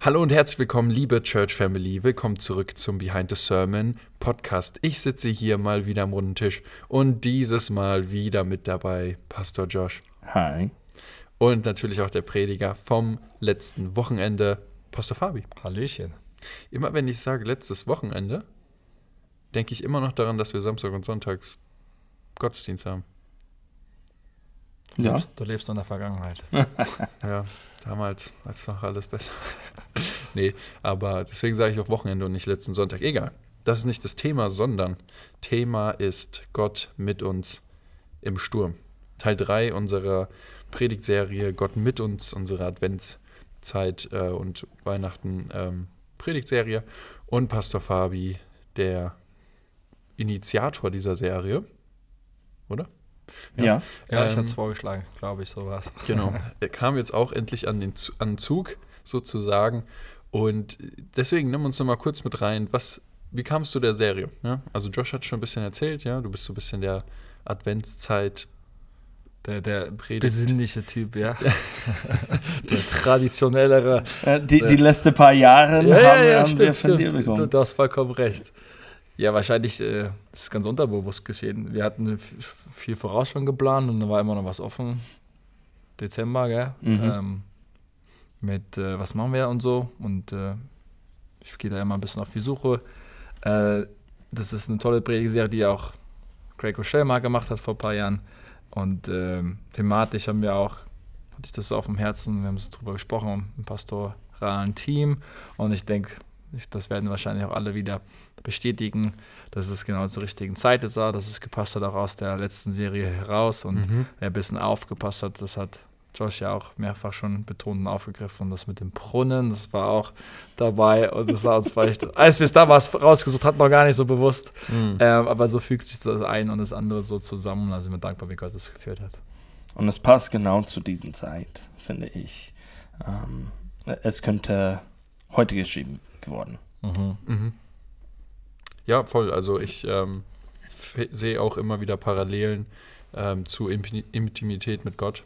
Hallo und herzlich willkommen, liebe Church Family. Willkommen zurück zum Behind the Sermon Podcast. Ich sitze hier mal wieder am runden Tisch und dieses Mal wieder mit dabei Pastor Josh. Hi. Und natürlich auch der Prediger vom letzten Wochenende, Pastor Fabi. Hallöchen. Immer wenn ich sage letztes Wochenende, denke ich immer noch daran, dass wir Samstag und Sonntags Gottesdienst haben. Du, Ja. lebst, du lebst in der Vergangenheit. Ja, damals, als noch alles besser. nee, aber deswegen sage ich auch Wochenende und nicht letzten Sonntag. Egal. Das ist nicht das Thema, sondern Thema ist Gott mit uns im Sturm. Teil 3 unserer Predigtserie Gott mit uns, unsere Adventszeit äh, und Weihnachten ähm, Predigtserie. Und Pastor Fabi, der Initiator dieser Serie. Oder? Ja. Ja, ich Ähm, hatte es vorgeschlagen, glaube ich, sowas. Genau. Er kam jetzt auch endlich an den an Zug, sozusagen. Und deswegen nimm uns noch mal kurz mit rein. Was, wie kamst du der Serie? Ja? Also Josh hat schon ein bisschen erzählt, ja. Du bist so ein bisschen der Adventszeit. Der, der Predigt. besinnliche Typ, ja. der traditionellere. Äh, Die, die letzten paar Jahre haben, haben wir von dir Du, bekommen. du hast vollkommen recht. Ja, wahrscheinlich äh, ist es ganz unterbewusst geschehen. Wir hatten viel voraus schon geplant und da war immer noch was offen. Dezember, gell? Mhm. Ähm, mit äh, was machen wir und so. Und äh, ich gehe da immer ein bisschen auf die Suche. Äh, das ist eine tolle Predigserie, die auch Craig Rochelle mal gemacht hat vor ein paar Jahren. Und ähm, thematisch haben wir auch, hatte ich das so auf dem Herzen, wir haben es drüber gesprochen, im pastoralen Team. Und ich denke, das werden wahrscheinlich auch alle wieder bestätigen, dass es genau zur richtigen Zeit ist, dass es gepasst hat, auch aus der letzten Serie heraus. Und Mhm. wer ein bisschen aufgepasst hat, das hat Josh ja auch mehrfach schon betont und aufgegriffen. Und das mit dem Brunnen, das war auch dabei. Und das war uns vielleicht, als wir es damals rausgesucht hatten, noch gar nicht so bewusst. Mhm. Ähm, aber so fügt sich das eine und das andere so zusammen. Da sind wir dankbar, wie Gott das geführt hat. Und es passt genau zu dieser Zeit, finde ich. Ähm, es könnte heute geschrieben geworden. Mhm. Ja, voll. Also ich ähm, sehe auch immer wieder Parallelen ähm, zu Impi- Intimität mit Gott.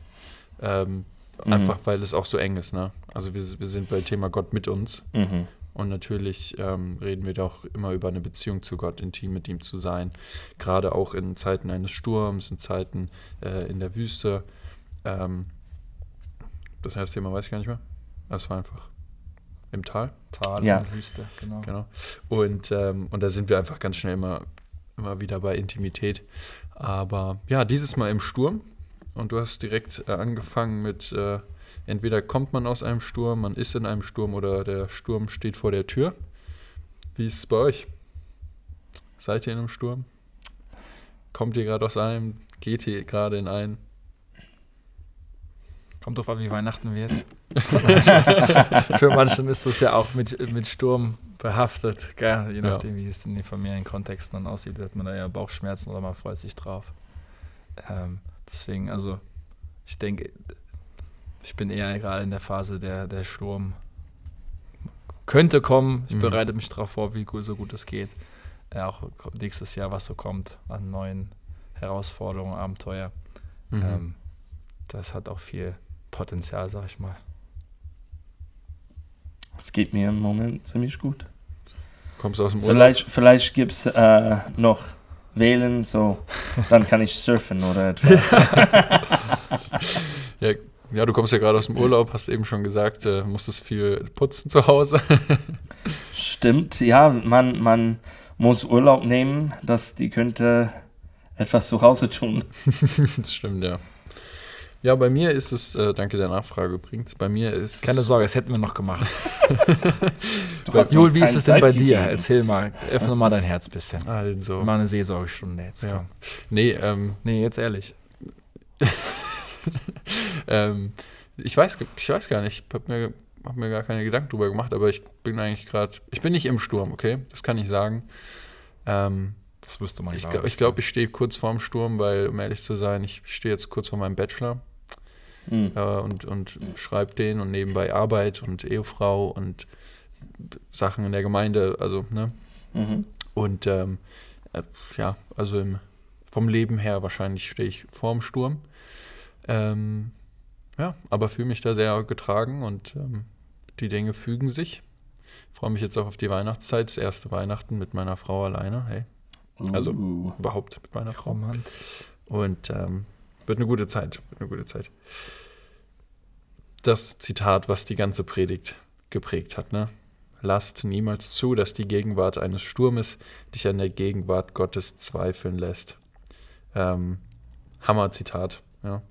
Ähm, Mhm. Einfach weil es auch so eng ist. Ne? Also wir, wir sind bei Thema Gott mit uns. Mhm. Und natürlich ähm, reden wir doch immer über eine Beziehung zu Gott, intim mit ihm zu sein. Gerade auch in Zeiten eines Sturms, in Zeiten äh, in der Wüste. Ähm, das heißt Thema weiß ich gar nicht mehr. Es war einfach im Tal. Tal Ja. und Wüste, genau. Genau. Und, ähm, und da sind wir einfach ganz schnell immer, immer wieder bei Intimität. Aber ja, dieses Mal im Sturm. Und du hast direkt äh, angefangen mit, äh, entweder kommt man aus einem Sturm, man ist in einem Sturm oder der Sturm steht vor der Tür. Wie ist es bei euch? Seid ihr in einem Sturm? Kommt ihr gerade aus einem? Geht ihr gerade in einen? Kommt drauf an, wie Weihnachten wird. Für manchen ist das ja auch mit, mit Sturm behaftet. Gell? Je Ja. nachdem, wie es in den Familienkontexten dann aussieht, wird man da ja Bauchschmerzen oder man freut sich drauf. Ähm, deswegen, also, ich denke, ich bin eher gerade in der Phase, der, der Sturm könnte kommen. Ich Mhm. bereite mich darauf vor, wie gut, so gut es geht. Ja, auch nächstes Jahr, was so kommt an neuen Herausforderungen, Abenteuer. Mhm. Ähm, das hat auch viel Potenzial, sag ich mal. Es geht mir im Moment ziemlich gut. Kommst du aus dem Urlaub? Vielleicht, vielleicht gibt es äh, noch Wählen, so dann kann ich surfen oder etwas. Ja, ja, du kommst ja gerade aus dem Urlaub, hast eben schon gesagt, äh, musstest viel putzen zu Hause. Stimmt, ja, man, man muss Urlaub nehmen, dass die könnte etwas zu Hause tun. das stimmt, ja. Ja, bei mir ist es, äh, danke der Nachfrage übrigens, bei mir ist Keine Sorge, das hätten wir noch gemacht. Jul, wie ist es denn Zeit bei dir? gegeben. Erzähl mal, öffne mal dein Herz ein bisschen. Also, Mal eine Seelsorgestunde jetzt. Ja. Komm. nee, ähm, Nee, jetzt ehrlich. ähm, ich weiß, ich weiß gar nicht, ich habe mir, hab mir gar keine Gedanken drüber gemacht, aber ich bin eigentlich gerade, ich bin nicht im Sturm, okay, das kann ich sagen. Ähm, Das wüsste man, ich glaub glaube, ich, glaub, ich stehe kurz vorm Sturm, weil, um ehrlich zu sein, ich stehe jetzt kurz vor meinem Bachelor. Hm. äh, und, und schreibt den und nebenbei Arbeit und Ehefrau und Sachen in der Gemeinde, also, ne? Mhm. Und ähm, äh, ja, also im, vom Leben her wahrscheinlich stehe ich vorm Sturm. Ähm, ja, aber fühle mich da sehr getragen und ähm, die Dinge fügen sich. Ich freue mich jetzt auch auf die Weihnachtszeit, das erste Weihnachten mit meiner Frau alleine. Hey, Also- Uh, überhaupt mit meiner Frau. Romantisch. Und ähm, wird eine gute Zeit. Wird eine gute Zeit. Das Zitat, was die ganze Predigt geprägt hat, ne? Lasst niemals zu, dass die Gegenwart eines Sturmes dich an der Gegenwart Gottes zweifeln lässt. Ähm, Hammer-Zitat, ja.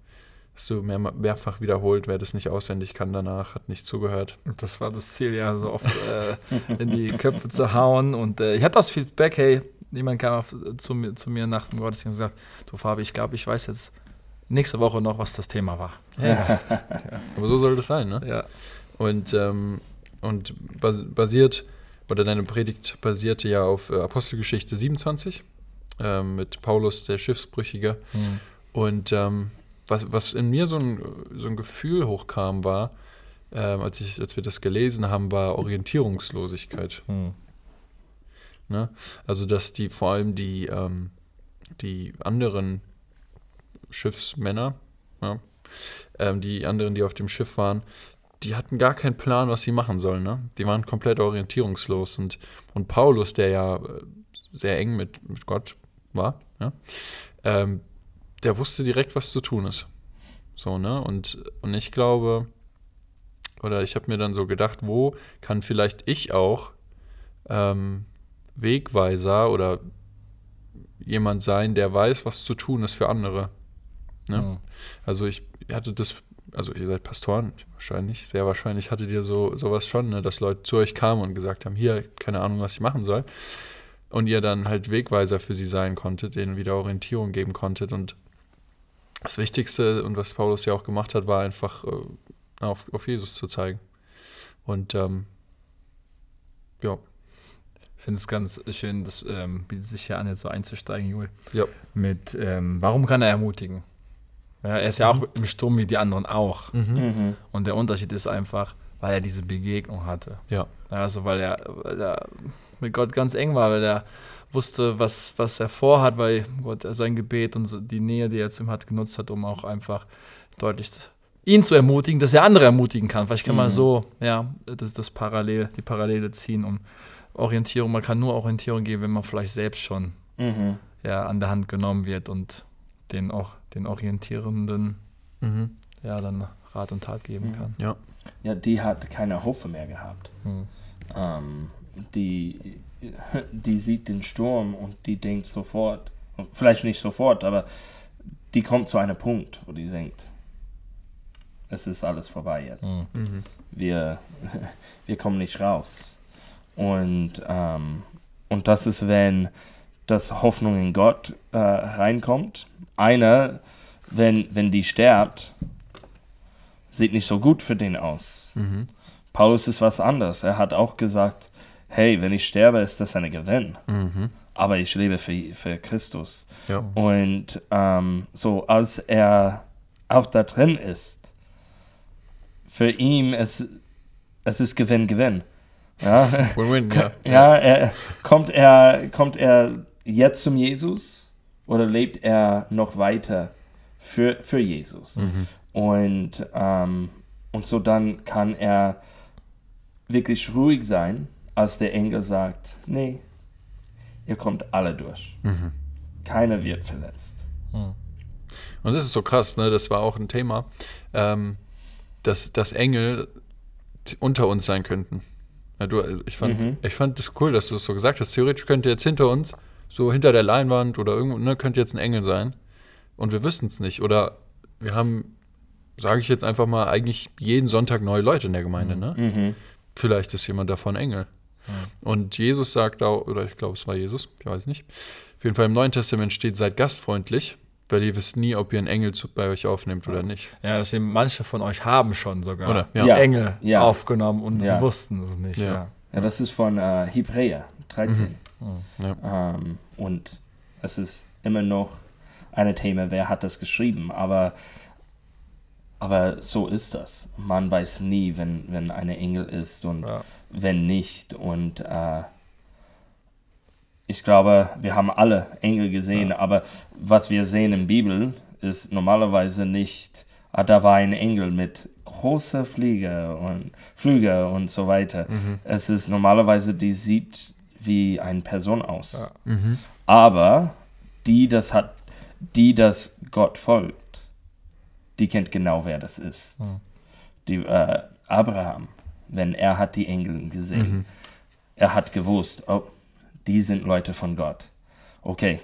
Hast du mehr, mehrfach wiederholt, wer das nicht auswendig kann danach, hat nicht zugehört. Das war das Ziel, ja, so oft äh, in die Köpfe zu hauen. Und äh, ich hatte das Feedback, hey, jemand kam auf, zu, mir, zu mir nach dem Gottesdienst und gesagt, du Fabi, ich glaube, ich weiß jetzt nächste Woche noch, was das Thema war. Ja. Aber so soll das sein, ne? Ja. Und, ähm, und bas basiert, oder deine Predigt basierte ja auf äh, Apostelgeschichte 27 ähm, mit Paulus, der Schiffsbrüchige. Hm. Und ähm, was, was in mir so ein, so ein Gefühl hochkam, war, ähm, als, ich, als wir das gelesen haben, war Orientierungslosigkeit. Hm. Ne? Also, dass die vor allem die, ähm, die anderen Schiffsmänner, ja, ähm, die anderen, die auf dem Schiff waren, die hatten gar keinen Plan, was sie machen sollen. Ne? Die waren komplett orientierungslos. Und, und Paulus, der ja äh, sehr eng mit, mit Gott war, ja, ähm, der wusste direkt, was zu tun ist. So, ne? Und, und ich glaube, oder ich habe mir dann so gedacht, wo kann vielleicht ich auch ähm, Wegweiser oder jemand sein, der weiß, was zu tun ist für andere. Ne? Hm. Also ich hatte das, also ihr seid Pastoren, wahrscheinlich, sehr wahrscheinlich hattet ihr so sowas schon, ne, dass Leute zu euch kamen und gesagt haben, hier, keine Ahnung, was ich machen soll. Und ihr dann halt Wegweiser für sie sein konntet, denen wieder Orientierung geben konntet. Und das Wichtigste und was Paulus ja auch gemacht hat, war einfach äh, auf, auf Jesus zu zeigen. Und ähm, ja, Ich finde es ganz schön, das ähm, bietet sich ja an, jetzt so einzusteigen, Jul. Ja. Mit, ähm, warum kann er ermutigen? Ja, er ist ja auch im Sturm wie die anderen auch. mhm. Und der Unterschied ist einfach, weil er diese Begegnung hatte. Ja. Also weil er, weil er mit Gott ganz eng war, weil er wusste, was, was er vorhat, weil Gott sein Gebet und so die Nähe, die er zu ihm hat, genutzt hat, um auch einfach deutlich zu- ihn zu ermutigen, dass er andere ermutigen kann. Vielleicht kann man Mhm. so, ja, das, das Parallel, die Parallele ziehen um Orientierung. Man kann nur Orientierung geben, wenn man vielleicht selbst schon Mhm. ja, an der Hand genommen wird und den auch den Orientierenden Mhm. ja dann Rat und Tat geben Mhm. kann. Ja. Ja, die hat keine Hoffnung mehr gehabt. Hm. Ähm, die, die sieht den Sturm und die denkt sofort, vielleicht nicht sofort, aber die kommt zu einem Punkt, wo die denkt, es ist alles vorbei jetzt. Hm. Mhm. Wir, wir kommen nicht raus. Und, ähm, und das ist, wenn das Hoffnung in Gott äh, reinkommt. Einer, wenn, wenn die stirbt, sieht nicht so gut für den aus. Mhm. Paulus ist was anderes. Er hat auch gesagt, hey, wenn ich sterbe, ist das ein Gewinn. Mhm. Aber ich lebe für, für Christus. Ja. Und ähm, so, als er auch da drin ist, für ihn, es, es ist Gewinn, Gewinn. Ja, Win-win, ja. ja er, kommt, er, kommt er jetzt zum Jesus oder lebt er noch weiter für, für Jesus? Mhm. Und, ähm, und so dann kann er wirklich ruhig sein, als der Engel sagt, nee, ihr kommt alle durch. Mhm. Keiner wird verletzt. Hm. Und das ist so krass, ne? Das war auch ein Thema, ähm, dass, dass Engel unter uns sein könnten. Ja, du, ich, fand, Mhm. ich fand das cool, dass du das so gesagt hast. Theoretisch könnte jetzt hinter uns, so hinter der Leinwand oder irgendwo, ne, könnte jetzt ein Engel sein. Und wir wissen es nicht. Oder wir haben, sage ich jetzt einfach mal, eigentlich jeden Sonntag neue Leute in der Gemeinde, ne? Mhm. Vielleicht ist jemand davon Engel. Und Jesus sagt auch, oder ich glaube, es war Jesus, ich weiß nicht. Auf jeden Fall im Neuen Testament steht, seid gastfreundlich, weil ihr wisst nie, ob ihr einen Engel zu, bei euch aufnehmt oder nicht. Ja, das sind manche von euch haben schon sogar Oder? Ja. Engel Ja. aufgenommen und Ja. sie wussten es nicht. Ja. Ja. Ja, das ist von äh, Hebräer 13. Ja. Ähm, und es ist immer noch ein Thema, wer hat das geschrieben, aber, aber so ist das. Man weiß nie, wenn, wenn eine Engel ist und Ja. wenn nicht. Und äh, ich glaube, wir haben alle Engel gesehen, aber was wir sehen in Bibel ist normalerweise nicht ah, da war ein Engel mit großer Fliege und Flüge und so weiter. Mhm. Es ist normalerweise, die sieht wie eine Person aus. Ja. Mhm. Aber die das hat, die das Gott folgt, die kennt genau, wer das ist. Mhm. Die, äh, Abraham, wenn er hat die Engel gesehen, Mhm. er hat gewusst, oh, die sind Leute von Gott. Okay,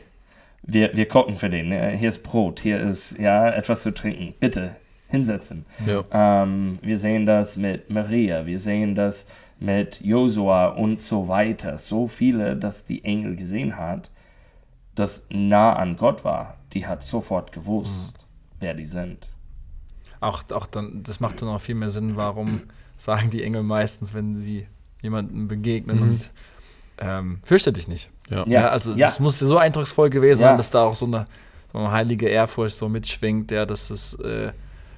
wir, wir kochen für den. ne? Hier ist Brot, hier ist ja etwas zu trinken. Bitte hinsetzen. Ja. Ähm, wir sehen das mit Maria, wir sehen das mit Josua und so weiter. So viele, dass die Engel gesehen hat, das nah an Gott war. Die hat sofort gewusst, wer die sind. Auch, auch dann, das macht dann auch viel mehr Sinn, warum sagen die Engel meistens, wenn sie jemandem begegnen Mhm. und ähm, fürchte dich nicht. Ja. Ja, also ja. das muss so eindrucksvoll gewesen Ja. sein, dass da auch so eine, so eine heilige Ehrfurcht so mitschwingt, ja, dass es äh,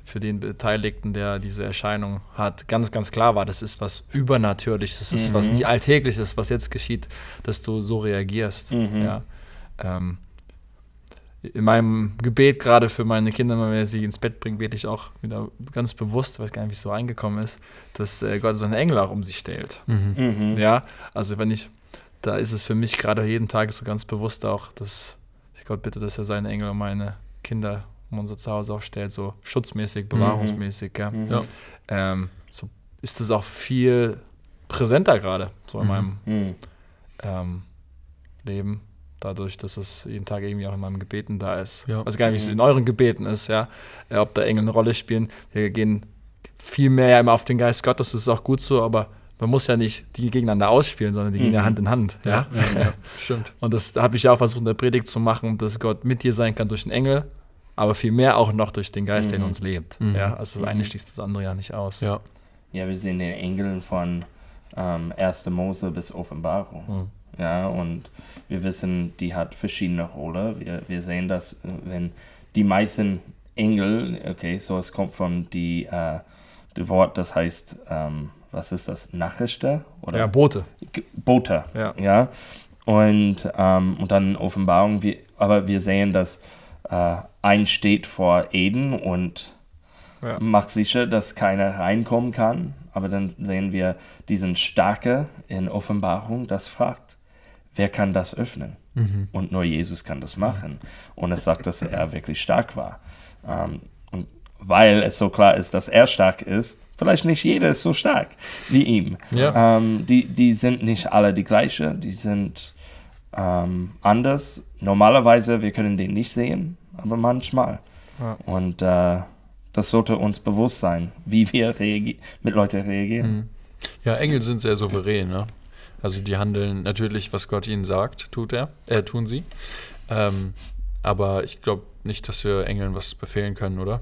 für den Beteiligten, der diese Erscheinung hat, ganz, ganz klar war, das ist was Übernatürliches, das ist was Mhm. nicht Alltägliches, was jetzt geschieht, dass du so reagierst. Mhm. Ja. Ähm, in meinem Gebet gerade für meine Kinder, wenn wir sie ins Bett bringen, bete ich auch wieder ganz bewusst, weil ich gar nicht wie es so reingekommen ist, dass äh, Gott seine Engel auch um sie stellt. Mhm. Mhm. Ja, also wenn ich, da ist es für mich gerade jeden Tag so ganz bewusst auch, dass ich Gott bitte, dass er seine Engel um meine Kinder um unser Zuhause auch stellt, so schutzmäßig, bewahrungsmäßig. Ja. Mhm. Ja. Ähm, so ist es auch viel präsenter gerade, so in Mhm. meinem Mhm. ähm, Leben, dadurch, dass es jeden Tag irgendwie auch in meinem Gebeten da ist. Ja. Ich weiß gar nicht, wie es Mhm. in euren Gebeten ist, ja, äh, ob da Engel eine Rolle spielen. Wir gehen viel mehr ja immer auf den Geist Gottes, das ist auch gut so, aber man muss ja nicht die gegeneinander ausspielen, sondern die gehen ja Mhm. Hand in Hand. Ja? Ja, ja, stimmt. Und das habe ich ja auch versucht in der Predigt zu machen, dass Gott mit dir sein kann durch den Engel, aber viel mehr auch noch durch den Geist, der in Mhm. uns lebt. Mhm. Ja? Also das eine Mhm. schließt das andere ja nicht aus. Ja. Ja, wir sehen den Engeln von ähm, 1. Mose bis Offenbarung. Mhm. Ja, und wir wissen, die hat verschiedene Rollen. Wir, wir sehen das, äh, wenn die meisten Engel, okay, so es kommt von die, äh, das Wort, das heißt, ähm, was ist das, Nachrichter? Oder Ja, Boote. G- Bote, Ja. ja. Und, ähm, und dann Offenbarung, wir, aber wir sehen, dass äh, ein steht vor Eden und Ja. macht sicher, dass keiner reinkommen kann. Aber dann sehen wir diesen Starke in Offenbarung, das fragt, wer kann das öffnen? Mhm. Und nur Jesus kann das machen. Und es sagt, dass er wirklich stark war. Ähm, und weil es so klar ist, dass er stark ist, vielleicht nicht jeder ist so stark wie ihm. Ja. Ähm, die, die sind nicht alle die gleiche, die sind ähm, anders. Normalerweise, wir können den nicht sehen, aber manchmal. Ja. Und äh, das sollte uns bewusst sein, wie wir mit Leuten reagieren. Mhm. Ja, Engel sind sehr souverän, ne? Also die handeln natürlich, was Gott ihnen sagt, tut er, äh, tun sie. Ähm, aber ich glaube nicht, dass wir Engeln was befehlen können, oder?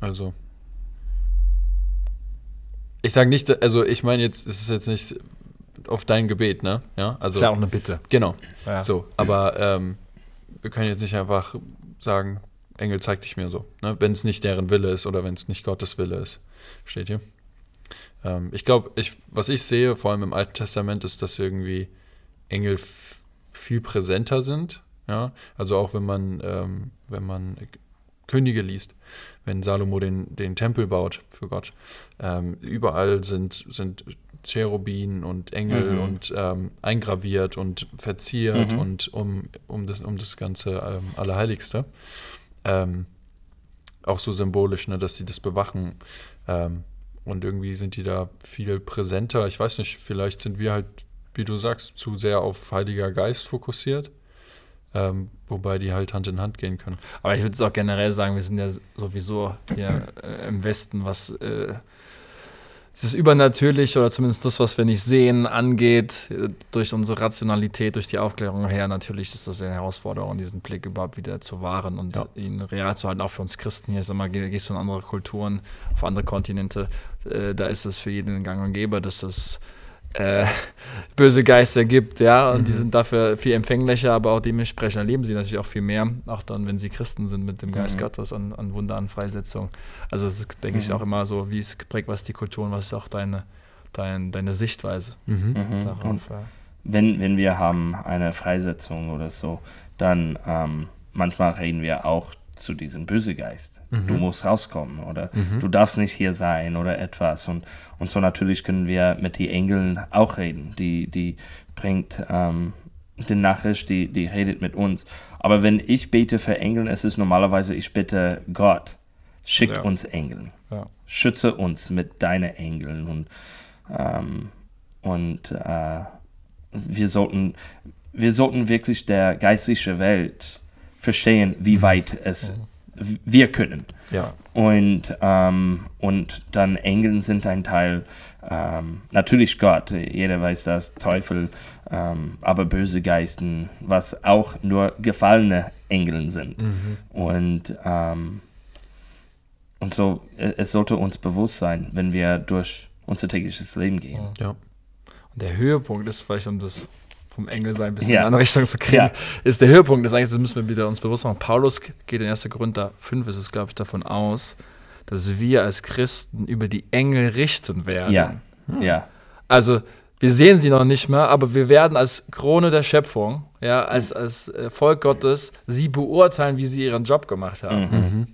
Also. Ich sage nicht, also ich meine jetzt, es ist jetzt nicht auf dein Gebet, ne? Ja, ist also ja auch eine Bitte. genau. Ja. So, aber ähm, wir können jetzt nicht einfach sagen, Engel zeig dich mir so, ne? wenn es nicht deren Wille ist oder wenn es nicht Gottes Wille ist. Steht hier. Ähm, ich glaube, ich, was ich sehe, vor allem im Alten Testament, ist, dass irgendwie Engel viel präsenter sind. Ja, also auch wenn man, ähm, wenn man Könige liest, wenn Salomo den, den Tempel baut für Gott, ähm, überall sind, sind Cherubin und Engel Mhm. und ähm, eingraviert und verziert Mhm. und um, um, das, um das ganze ähm, Allerheiligste. Ähm, auch so symbolisch, ne, dass sie das bewachen. Ähm, und irgendwie sind die da viel präsenter. Ich weiß nicht, vielleicht sind wir halt, wie du sagst, zu sehr auf Heiliger Geist fokussiert. Ähm, wobei die halt Hand in Hand gehen können. Aber ich würde es auch generell sagen, wir sind ja sowieso hier äh, im Westen, was äh, dieses Übernatürliche oder zumindest das, was wir nicht sehen, angeht, durch unsere Rationalität, durch die Aufklärung her, natürlich ist das eine Herausforderung, diesen Blick überhaupt wieder zu wahren und Ja. ihn real zu halten, auch für uns Christen hier. Sag mal, geh- gehst du in andere Kulturen, auf andere Kontinente, äh, da ist es für jeden gang und gäbe, dass es äh, böse Geister gibt, ja, und die Mhm. sind dafür viel empfänglicher, aber auch dementsprechend erleben sie natürlich auch viel mehr, auch dann, wenn sie Christen sind mit dem Geist Mhm. Gottes an, an Wunder, an Freisetzung. Also das ist, denke ich, Mhm. auch immer so, wie es geprägt, was die Kultur und was ist auch deine, dein, deine Sichtweise Mhm. Mhm. Darauf. Ja. wenn, wenn wir haben eine Freisetzung oder so, dann ähm, manchmal reden wir auch zu diesem Bösegeist. Du musst rauskommen oder du darfst nicht hier sein oder etwas. Und, und so natürlich können wir mit den Engeln auch reden. Die, die bringt ähm, die Nachricht, die, die redet mit uns. Aber wenn ich bete für Engeln, es ist normalerweise, ich bitte Gott, schickt Ja. uns Engeln. Ja. Schütze uns mit deinen Engeln. Und, ähm, und äh, wir, sollten, wir sollten wirklich der geistlichen Welt verstehen, wie weit es wir können. Ja. Und, ähm, und dann Engeln sind ein Teil, ähm, natürlich Gott, jeder weiß das, Teufel, ähm, aber böse Geisten, was auch nur gefallene Engeln sind. Und, ähm, und so, äh, es sollte uns bewusst sein, wenn wir durch unser tägliches Leben gehen. Ja. Und der Höhepunkt ist vielleicht, um das vom Engel sein ein bisschen Ja. in eine andere Richtung zu kriegen, Ja. ist der Höhepunkt, ist eigentlich, das müssen wir wieder uns bewusst machen. Paulus geht in 1. Korinther 5, ist es, glaube ich, davon aus, dass wir als Christen über die Engel richten werden. Ja, ja, Also, wir sehen sie noch nicht mehr, aber wir werden als Krone der Schöpfung, ja, als, als äh, Volk Gottes, sie beurteilen, wie sie ihren Job gemacht haben. Mhm.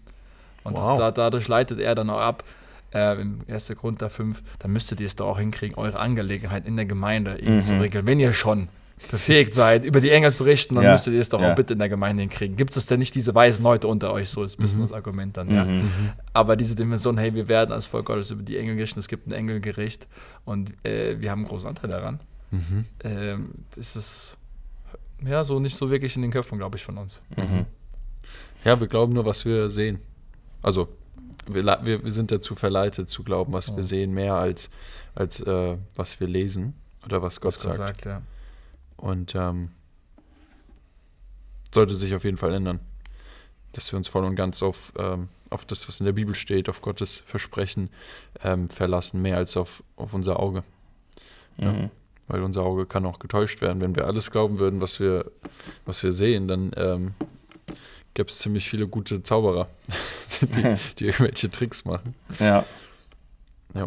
Und Wow. da, dadurch leitet er dann auch ab, äh, im 1. Korinther 5, dann müsstet ihr es doch auch hinkriegen, eure Angelegenheit in der Gemeinde irgendwie zu Mhm. regeln. Wenn ihr schon befähigt seid, über die Engel zu richten, dann Ja, müsstet ihr es doch ja. auch bitte in der Gemeinde hinkriegen. Gibt es denn nicht diese weisen Leute unter euch? So ist ein bisschen das Argument dann, ja. Mhm. Aber diese Dimension, hey, wir werden als Volk Gottes über die Engel gerichtet, es gibt ein Engelgericht und äh, wir haben einen großen Anteil daran. Mhm. Ähm, das ist ja so nicht so wirklich in den Köpfen, glaube ich, von uns. Mhm. Ja, wir glauben nur, was wir sehen. Also, wir, wir, wir sind dazu verleitet zu glauben, was Ja. wir sehen, mehr als, als äh, was wir lesen oder was Gott Was Gott sagt. sagt, ja. Und ähm, sollte sich auf jeden Fall ändern. Dass wir uns voll und ganz auf, ähm, auf das, was in der Bibel steht, auf Gottes Versprechen ähm, verlassen, mehr als auf, auf unser Auge. Ja. Mhm. Weil unser Auge kann auch getäuscht werden. Wenn wir alles glauben würden, was wir, was wir sehen, dann ähm, gäbe es ziemlich viele gute Zauberer, die, die irgendwelche Tricks machen. Ja. Ja.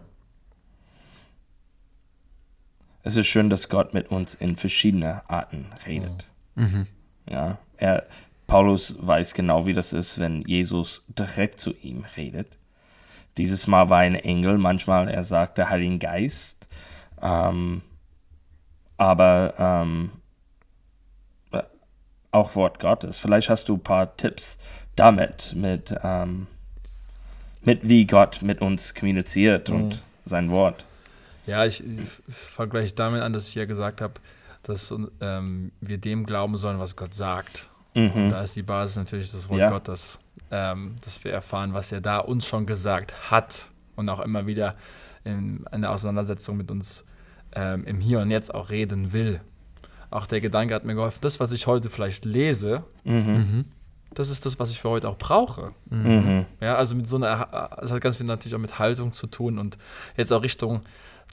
Es ist schön, dass Gott mit uns in verschiedene Arten redet. Mhm. Ja. Er, Paulus weiß genau, wie das ist, wenn Jesus direkt zu ihm redet. Dieses Mal war ein Engel, manchmal er sagt der Heilige Geist. Ähm, aber ähm, äh, auch Wort Gottes. Vielleicht hast du ein paar Tipps damit, mit, ähm, mit wie Gott mit uns kommuniziert und sein Wort. Ja, ich, ich fange gleich damit an, dass ich ja gesagt habe, dass ähm, wir dem glauben sollen, was Gott sagt. Mhm. Da ist die Basis natürlich das Wort Ja. Gottes, ähm, dass wir erfahren, was er da uns schon gesagt hat und auch immer wieder in, in der Auseinandersetzung mit uns ähm, im Hier und Jetzt auch reden will. Auch der Gedanke hat mir geholfen, das, was ich heute vielleicht lese, Mhm. das ist das, was ich für heute auch brauche. Mhm. Ja, also mit so einer, es hat ganz viel natürlich auch mit Haltung zu tun und jetzt auch Richtung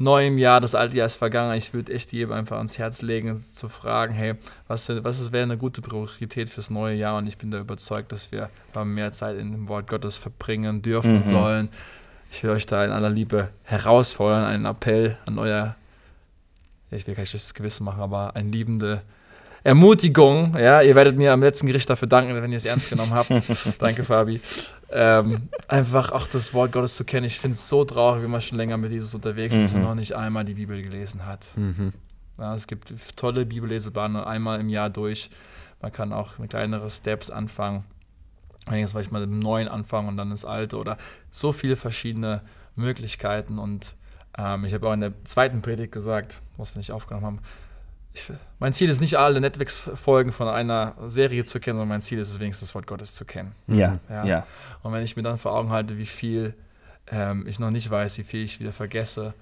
neuem Jahr, das alte Jahr ist vergangen. Ich würde echt jedem einfach ans Herz legen, zu fragen, hey, was, was wäre eine gute Priorität fürs neue Jahr? Und ich bin da überzeugt, dass wir mehr Zeit in dem Wort Gottes verbringen dürfen Mhm. sollen. Ich will euch da in aller Liebe herausfordern, einen Appell an euer, ich will kein schlechtes Gewissen machen, aber eine liebende Ermutigung. Ja, ihr werdet mir am letzten Gericht dafür danken, wenn ihr es ernst genommen habt. Danke, Fabi. Ähm, einfach auch das Wort Gottes zu kennen. Ich finde es so traurig, wenn man schon länger mit Jesus unterwegs ist und Mhm. noch nicht einmal die Bibel gelesen hat. Mhm. Ja, es gibt tolle Bibellesebahnen einmal im Jahr durch. Man kann auch mit kleineren Steps anfangen. Einiges vielleicht mal mit dem Neuen anfangen und dann ins Alte oder so viele verschiedene Möglichkeiten. Und ähm, ich habe auch in der zweiten Predigt gesagt, was wir nicht aufgenommen haben, ich, mein Ziel ist nicht alle Netflix-Folgen von einer Serie zu kennen, sondern mein Ziel ist es wenigstens das Wort Gottes zu kennen. Ja, Ja. ja. Und wenn ich mir dann vor Augen halte, wie viel ähm, ich noch nicht weiß, wie viel ich wieder vergesse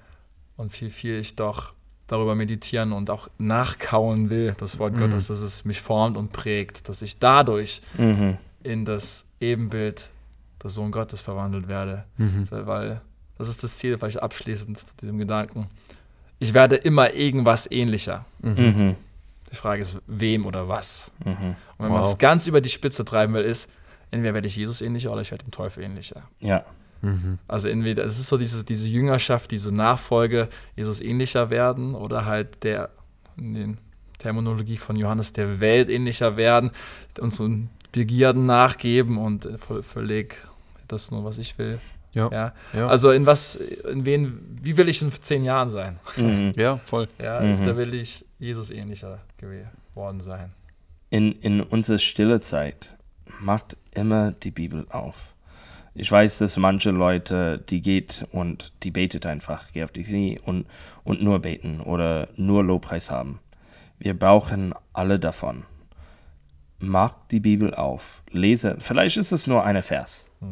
und wie viel ich doch darüber meditieren und auch nachkauen will, das Wort Mhm. Gottes, dass es mich formt und prägt, dass ich dadurch Mhm. in das Ebenbild des Sohn Gottes verwandelt werde. Mhm. Weil das ist das Ziel, vielleicht abschließend zu diesem Gedanken. Ich werde immer irgendwas ähnlicher. Mhm. Die Frage ist, wem oder was? Mhm. Und wenn man Wow. es ganz über die Spitze treiben will, ist, entweder werde ich Jesus ähnlicher oder ich werde dem Teufel ähnlicher. Ja. Mhm. Also entweder, es ist so diese, diese Jüngerschaft, diese Nachfolge, Jesus ähnlicher werden oder halt der, in den Terminologie von Johannes, der Welt ähnlicher werden, unseren Begierden nachgeben und verleg das nur, was ich will. Ja. Ja. Ja, Also in was, in wen, wie will ich in zehn Jahren sein? Mhm. ja voll. Ja, Mhm. da will ich Jesus ähnlicher geworden sein. in, in unserer stille Zeit macht immer die Bibel auf. Ich weiß, dass manche Leute, die geht und die betet einfach, geht auf die Knie und, und nur beten oder nur Lobpreis haben. Wir brauchen alle davon. Mach die Bibel auf, lese, vielleicht ist es nur eine Vers. Äh,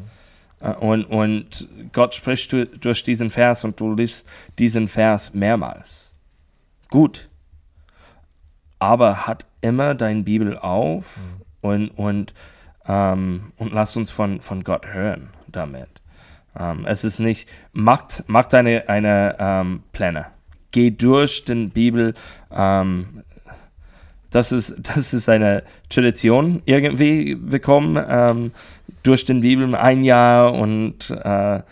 Und, und Gott spricht du- durch diesen Vers und du liest diesen Vers mehrmals. Gut, aber hat immer dein Bibel auf und, und, ähm, und lass uns von, von Gott hören damit. Ähm, es ist nicht, macht, macht eine, eine ähm, Pläne. Geh durch den Bibel. Ähm, das, ist, das ist eine Tradition irgendwie bekommen. Durch den Bibel ein Jahr und äh,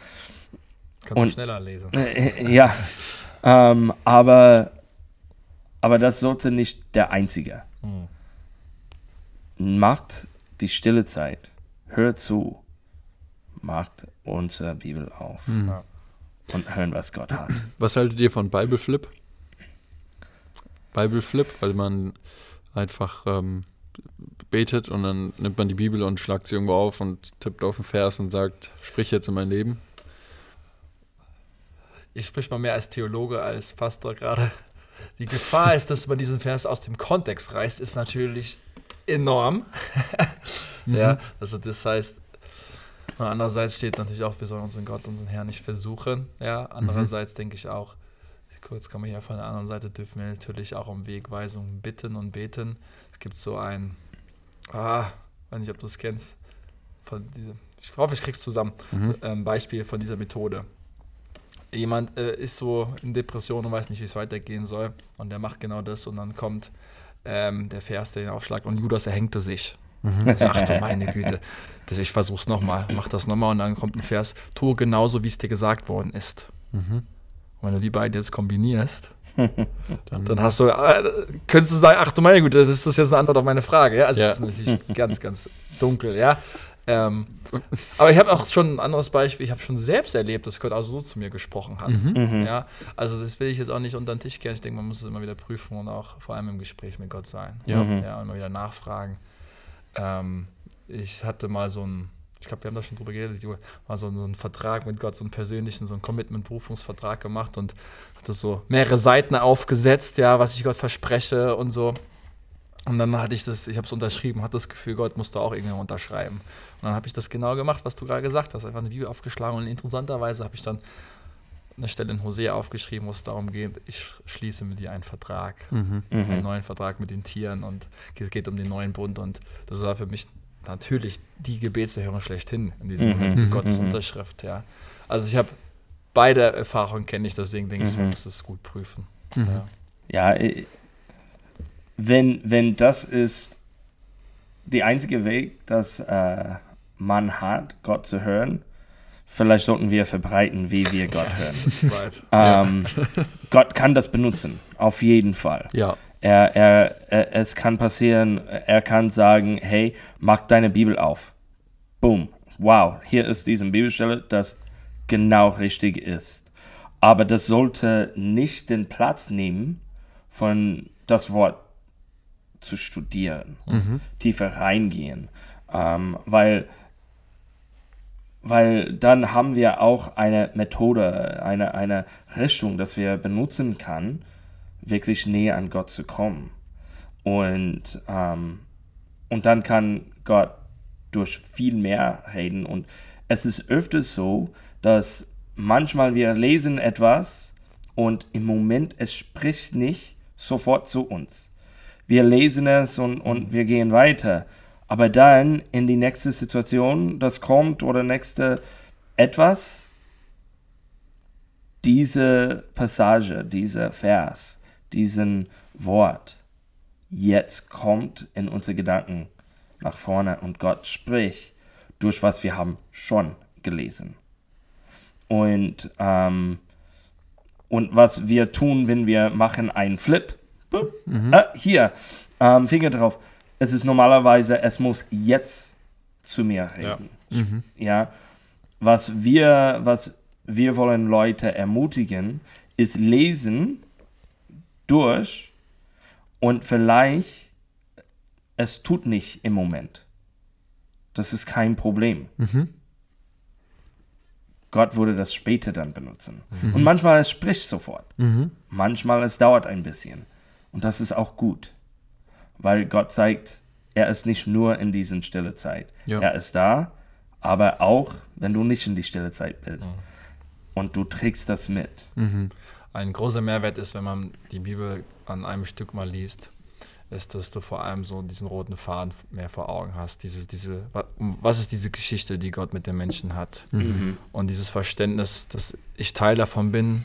Kannst du Und- schneller lesen. äh, ja, ähm, aber, aber das sollte nicht der einzige. Mhm. Macht die stille Zeit, hört zu, macht unsere Bibel auf. Ja. und hören, was Gott hat. Was haltet ihr von Bible Flip? Bible Flip, weil man einfach ähm, betet und dann nimmt man die Bibel und schlagt sie irgendwo auf und tippt auf den Vers und sagt, sprich jetzt in mein Leben. Ich sprich mal mehr als Theologe als Pastor gerade. Die Gefahr ist, dass man diesen Vers aus dem Kontext reißt, ist natürlich enorm. Ja, also das heißt, andererseits steht natürlich auch, wir sollen unseren Gott, unseren Herrn nicht versuchen. Ja, andererseits denke ich auch, kurz komme ich ja von der anderen Seite, dürfen wir natürlich auch um Wegweisungen bitten und beten. Es gibt so ein, ah, weiß nicht, ob du es kennst, von diesem, ich hoffe, ich krieg's zusammen, Mhm. ähm, Beispiel von dieser Methode. Jemand äh, ist so in Depression und weiß nicht, wie es weitergehen soll und der macht genau das und dann kommt ähm, der Vers, der den Aufschlag und Judas erhängte sich. Ich sag, Ach du meine Güte, das, ich versuch's nochmal, mach das nochmal und dann kommt ein Vers, tue genauso, wie es dir gesagt worden ist. Mhm. Und wenn du die beiden jetzt kombinierst, Dann, dann hast du, äh, könntest du sagen, ach du meine Güte, das ist jetzt eine Antwort auf meine Frage. Ja? Also Ja. das ist natürlich ganz, ganz dunkel, ja. Ähm, aber ich habe auch schon ein anderes Beispiel, ich habe schon selbst erlebt, dass Gott also so zu mir gesprochen hat. Mhm. Ja, also das will ich jetzt auch nicht unter den Tisch kehren. Ich denke, man muss es immer wieder prüfen und auch vor allem im Gespräch mit Gott sein. Ja. Mhm. Ja, immer wieder nachfragen. Ähm, ich hatte mal so ein, glaube, wir haben da schon drüber geredet, Jo, mal so einen Vertrag mit Gott, so einen persönlichen, so einen Commitment-Berufungsvertrag gemacht und hatte so mehrere Seiten aufgesetzt, ja, was ich Gott verspreche und so. Und dann hatte ich das, ich habe es unterschrieben, hatte das Gefühl, Gott musste auch irgendwie unterschreiben. Und dann habe ich das genau gemacht, was du gerade gesagt hast, einfach eine Bibel aufgeschlagen und interessanterweise habe ich dann eine Stelle in Hosea aufgeschrieben, wo es darum geht, ich schließe mit dir einen Vertrag, mhm. einen Mhm. neuen Vertrag mit den Tieren und es geht um den neuen Bund und das war für mich natürlich die Gebetserhörung schlechthin in diesem Mhm. Moment, diese Mhm. Gottes Mhm. Unterschrift, ja. Also ich habe beide Erfahrungen kenne ich, deswegen denke ich, Mhm. man muss es gut prüfen. Mhm. Ja. Ja, wenn, wenn das ist der einzige Weg, dass äh, man hat, Gott zu hören, vielleicht sollten wir verbreiten, wie wir Gott hören. Right. Ähm, Gott kann das benutzen, auf jeden Fall. Ja. Er, er, er, es kann passieren, er kann sagen, hey, mach deine Bibel auf. Boom. Wow, hier ist diese Bibelstelle, das genau richtig ist. Aber das sollte nicht den Platz nehmen, von das Wort zu studieren, Mhm. tiefer reingehen. Ähm, weil, weil dann haben wir auch eine Methode, eine, eine Richtung, dass wir benutzen kann, wirklich näher an Gott zu kommen. Und, ähm, und dann kann Gott durch viel mehr reden. Und es ist öfters so, dass manchmal wir lesen etwas und im Moment es spricht nicht sofort zu uns. Wir lesen es und, und wir gehen weiter. Aber dann in die nächste Situation, das kommt oder nächste etwas, diese Passage, dieser Vers, diesen Wort, jetzt kommt in unsere Gedanken nach vorne und Gott spricht durch was wir haben schon gelesen. Und, ähm, und was wir tun, wenn wir machen einen Flip, Bup, ah, hier, ähm, Finger drauf, es ist normalerweise, es muss jetzt zu mir reden. Mhm. Ja, was wir, was wir wollen Leute ermutigen, ist lesen durch und vielleicht es tut nicht im Moment. Das ist kein Problem. Mhm. Gott würde das später dann benutzen. Und manchmal es spricht sofort. Mhm. Manchmal es dauert ein bisschen. Und das ist auch gut. Weil Gott zeigt, er ist nicht nur in diesen stille Zeit. Ja. Er ist da, aber auch, wenn du nicht in die stille Zeit bist. Und du trägst das mit. Mhm. Ein großer Mehrwert ist, wenn man die Bibel an einem Stück mal liest, ist, dass du vor allem so diesen roten Faden mehr vor Augen hast. Diese, diese, wa- was ist diese Geschichte, die Gott mit den Menschen hat? Und dieses Verständnis, dass ich Teil davon bin,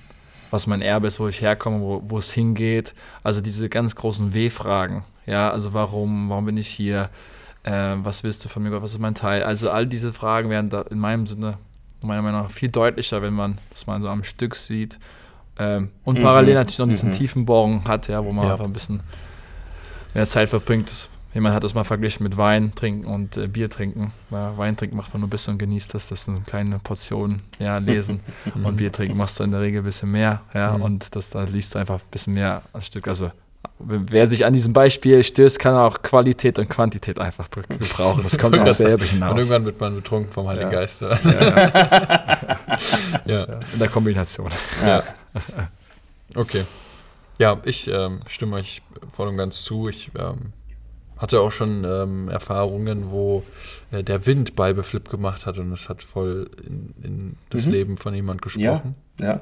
was mein Erbe ist, wo ich herkomme, wo, wo es hingeht. Also diese ganz großen W-Fragen. Ja, also warum, warum bin ich hier? Äh, was willst du von mir, Gott? Was ist mein Teil? Also all diese Fragen werden da in meinem Sinne, meiner Meinung nach, viel deutlicher, wenn man das mal so am Stück sieht. Ähm, und Mhm. parallel natürlich noch diesen Mhm. tiefen Bohren hat, ja, wo man Ja. einfach ein bisschen mehr Zeit verbringt. Jemand hat das mal verglichen mit Wein trinken und äh, Bier trinken. Ja, Wein trinken macht man nur ein bisschen und genießt das. Das sind kleine Portionen, ja, lesen. und Bier trinken machst du in der Regel ein bisschen mehr, ja, Mhm. und das, da liest du einfach ein bisschen mehr ein Stück. Also, wer sich an diesem Beispiel stößt, kann auch Qualität und Quantität einfach gebrauchen. Das kommt auch selber Und hinaus. irgendwann wird man betrunken vom Heiligen Ja. Geist. oder? ja. In der Kombination. Ja. Okay. Ja, ich ähm, stimme euch voll und ganz zu. Ich ähm, hatte auch schon ähm, Erfahrungen, wo äh, der Wind Bible Flip gemacht hat und es hat voll in, in das Mhm. Leben von jemand Ja, gesprochen. ja.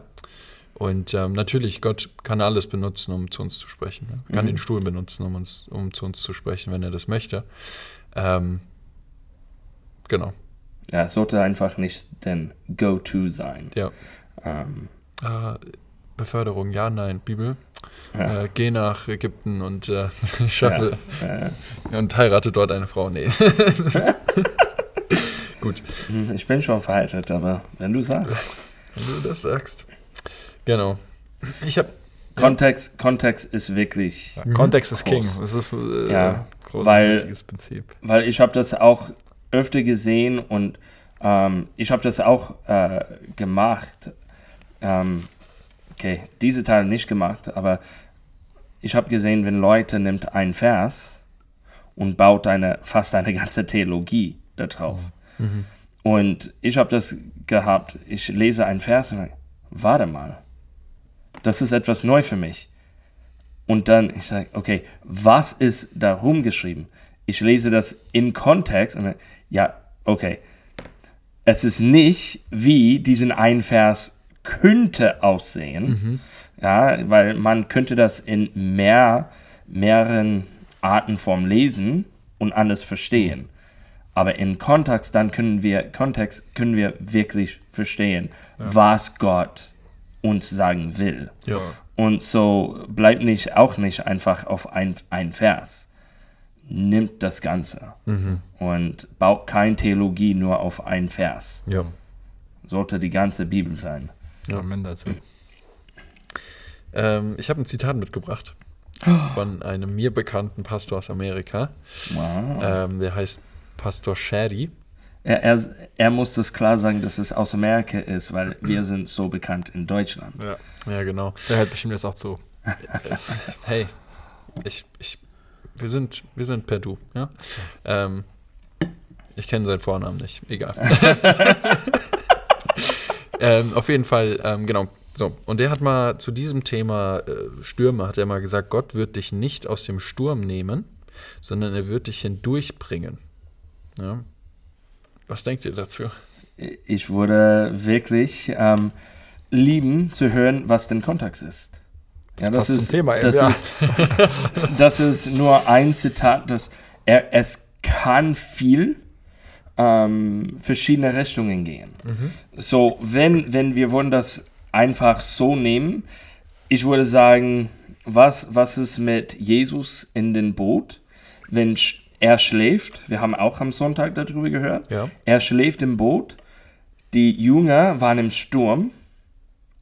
Und ähm, natürlich, Gott kann alles benutzen, um zu uns zu sprechen. Ne? Kann Mhm. den Stuhl benutzen, um, uns, um zu uns zu sprechen, wenn er das möchte. Ähm, genau. Ja, es sollte einfach nicht den Go-To sein. Ja. Ähm, Äh, Beförderung, ja, nein, Bibel. ja. Äh, geh nach Ägypten und äh, schaffe Äh, und heirate dort eine Frau. Nee. Gut, hm, ich bin schon verheiratet, aber wenn du sagst. wenn du das sagst. Genau. Ich habe Kontext, Kontext ist wirklich, Ja, Kontext ist Groß. King. Das ist äh, Ja, großes, weil- wichtiges Prinzip. weil ich habe das auch öfter gesehen und ähm, ich habe das auch äh, gemacht. Ähm, okay, diese Teil nicht gemacht, aber ich habe gesehen, wenn Leute nimmt einen Vers und baut eine fast eine ganze Theologie da drauf. Mhm. Und ich habe das gehabt, ich lese einen Vers und denk, warte mal, das ist etwas neu für mich. Und dann, ich sage, okay, was ist darum geschrieben? Ich lese das im Kontext und dann, ja, okay, es ist nicht wie diesen einen Vers könnte aussehen, Mhm. ja, weil man könnte das in mehr, mehreren Arten vom Lesen und anders verstehen. Aber in Kontext, dann können wir, Kontext können wir wirklich verstehen, was Gott uns sagen will. Ja. Und so bleibt nicht auch nicht einfach auf ein, ein Vers. Nimmt das Ganze Mhm. und baut keine Theologie nur auf ein Vers. Ja. Sollte die ganze Bibel sein. Ja. Amen dazu. Ähm, ich habe ein Zitat mitgebracht von einem mir bekannten Pastor aus Amerika. Wow. Ähm, der heißt Pastor Shady. Er, er, er muss das klar sagen, dass es aus Amerika ist, weil wir sind so bekannt in Deutschland. Ja. Ja, genau. Der hört bestimmt jetzt auch zu. Hey, ich, ich, wir sind, wir sind per Du, ja. Ähm, ich kenne seinen Vornamen nicht, egal. ähm, auf jeden Fall, ähm, genau. So, und der hat mal zu diesem Thema äh, Stürme, hat er mal gesagt, Gott wird dich nicht aus dem Sturm nehmen, sondern er wird dich hindurchbringen. Ja. Was denkt ihr dazu? Ich würde wirklich ähm, lieben zu hören, was denn Kontext ist. Das passt zum Thema eben, das, ja. ist, das ist nur ein Zitat, das er, es kann viel ähm, verschiedene Richtungen gehen. So, wenn, wenn wir wollen das einfach so nehmen, ich würde sagen, was, was ist mit Jesus in dem Boot, wenn er schläft? Wir haben auch am Sonntag darüber gehört. Ja. Er schläft im Boot. Die Jünger waren im Sturm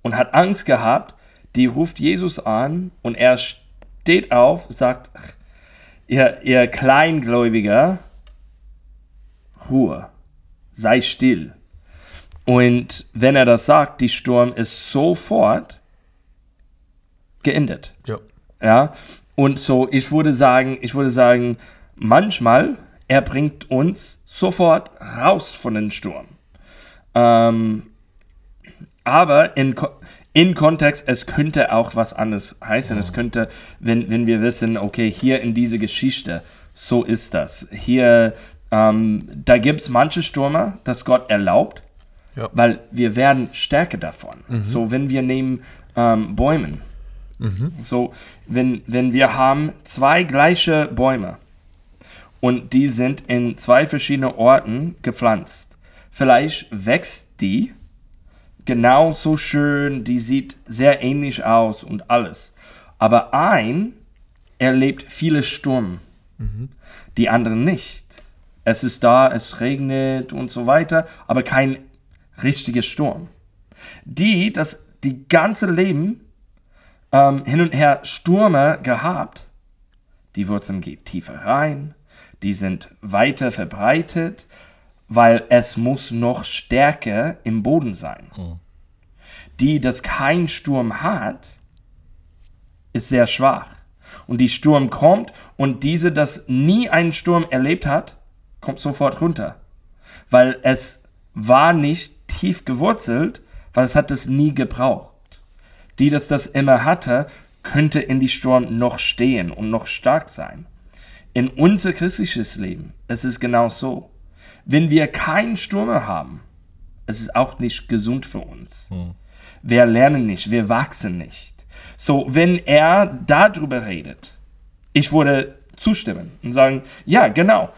und hat Angst gehabt. Die ruft Jesus an und er steht auf, sagt, "Ach, ihr, ihr Kleingläubiger, Ruhe, sei still. Und wenn er das sagt, die Sturm ist sofort geendet. Ja. Ja. Und so, ich würde sagen, ich würde sagen, manchmal, er bringt uns sofort raus von den Sturm. Ähm, aber in, in Kontext, es könnte auch was anderes heißen. Es könnte, wenn, wenn wir wissen, okay, hier in dieser Geschichte, so ist das. Hier, ähm, da gibt es manche Stürme, das Gott erlaubt, Ja. weil wir werden stärker davon. So, wenn wir nehmen ähm, Bäumen, so, wenn, wenn wir haben zwei gleiche Bäume und die sind in zwei verschiedene Orten gepflanzt. Vielleicht wächst die genauso schön, die sieht sehr ähnlich aus und alles. Aber ein erlebt viele Sturm, die anderen nicht. Es ist da, es regnet und so weiter, aber kein richtiger Sturm. Die, das die ganze Leben ähm, hin und her Stürme gehabt, die Wurzeln gehen tiefer rein, die sind weiter verbreitet, weil es muss noch stärker im Boden sein. Die, das kein Sturm hat, ist sehr schwach. Und die Sturm kommt und diese, das nie einen Sturm erlebt hat, kommt sofort runter. Weil es war nicht tief gewurzelt, weil es hat es nie gebraucht. Die, das das immer hatte, könnte in die Sturm noch stehen und noch stark sein. In unser christliches Leben es ist genau so. Wenn wir keinen Sturm haben, es ist auch nicht gesund für uns. Wir lernen nicht, wir wachsen nicht. So, wenn er darüber redet, ich würde zustimmen und sagen, ja, genau.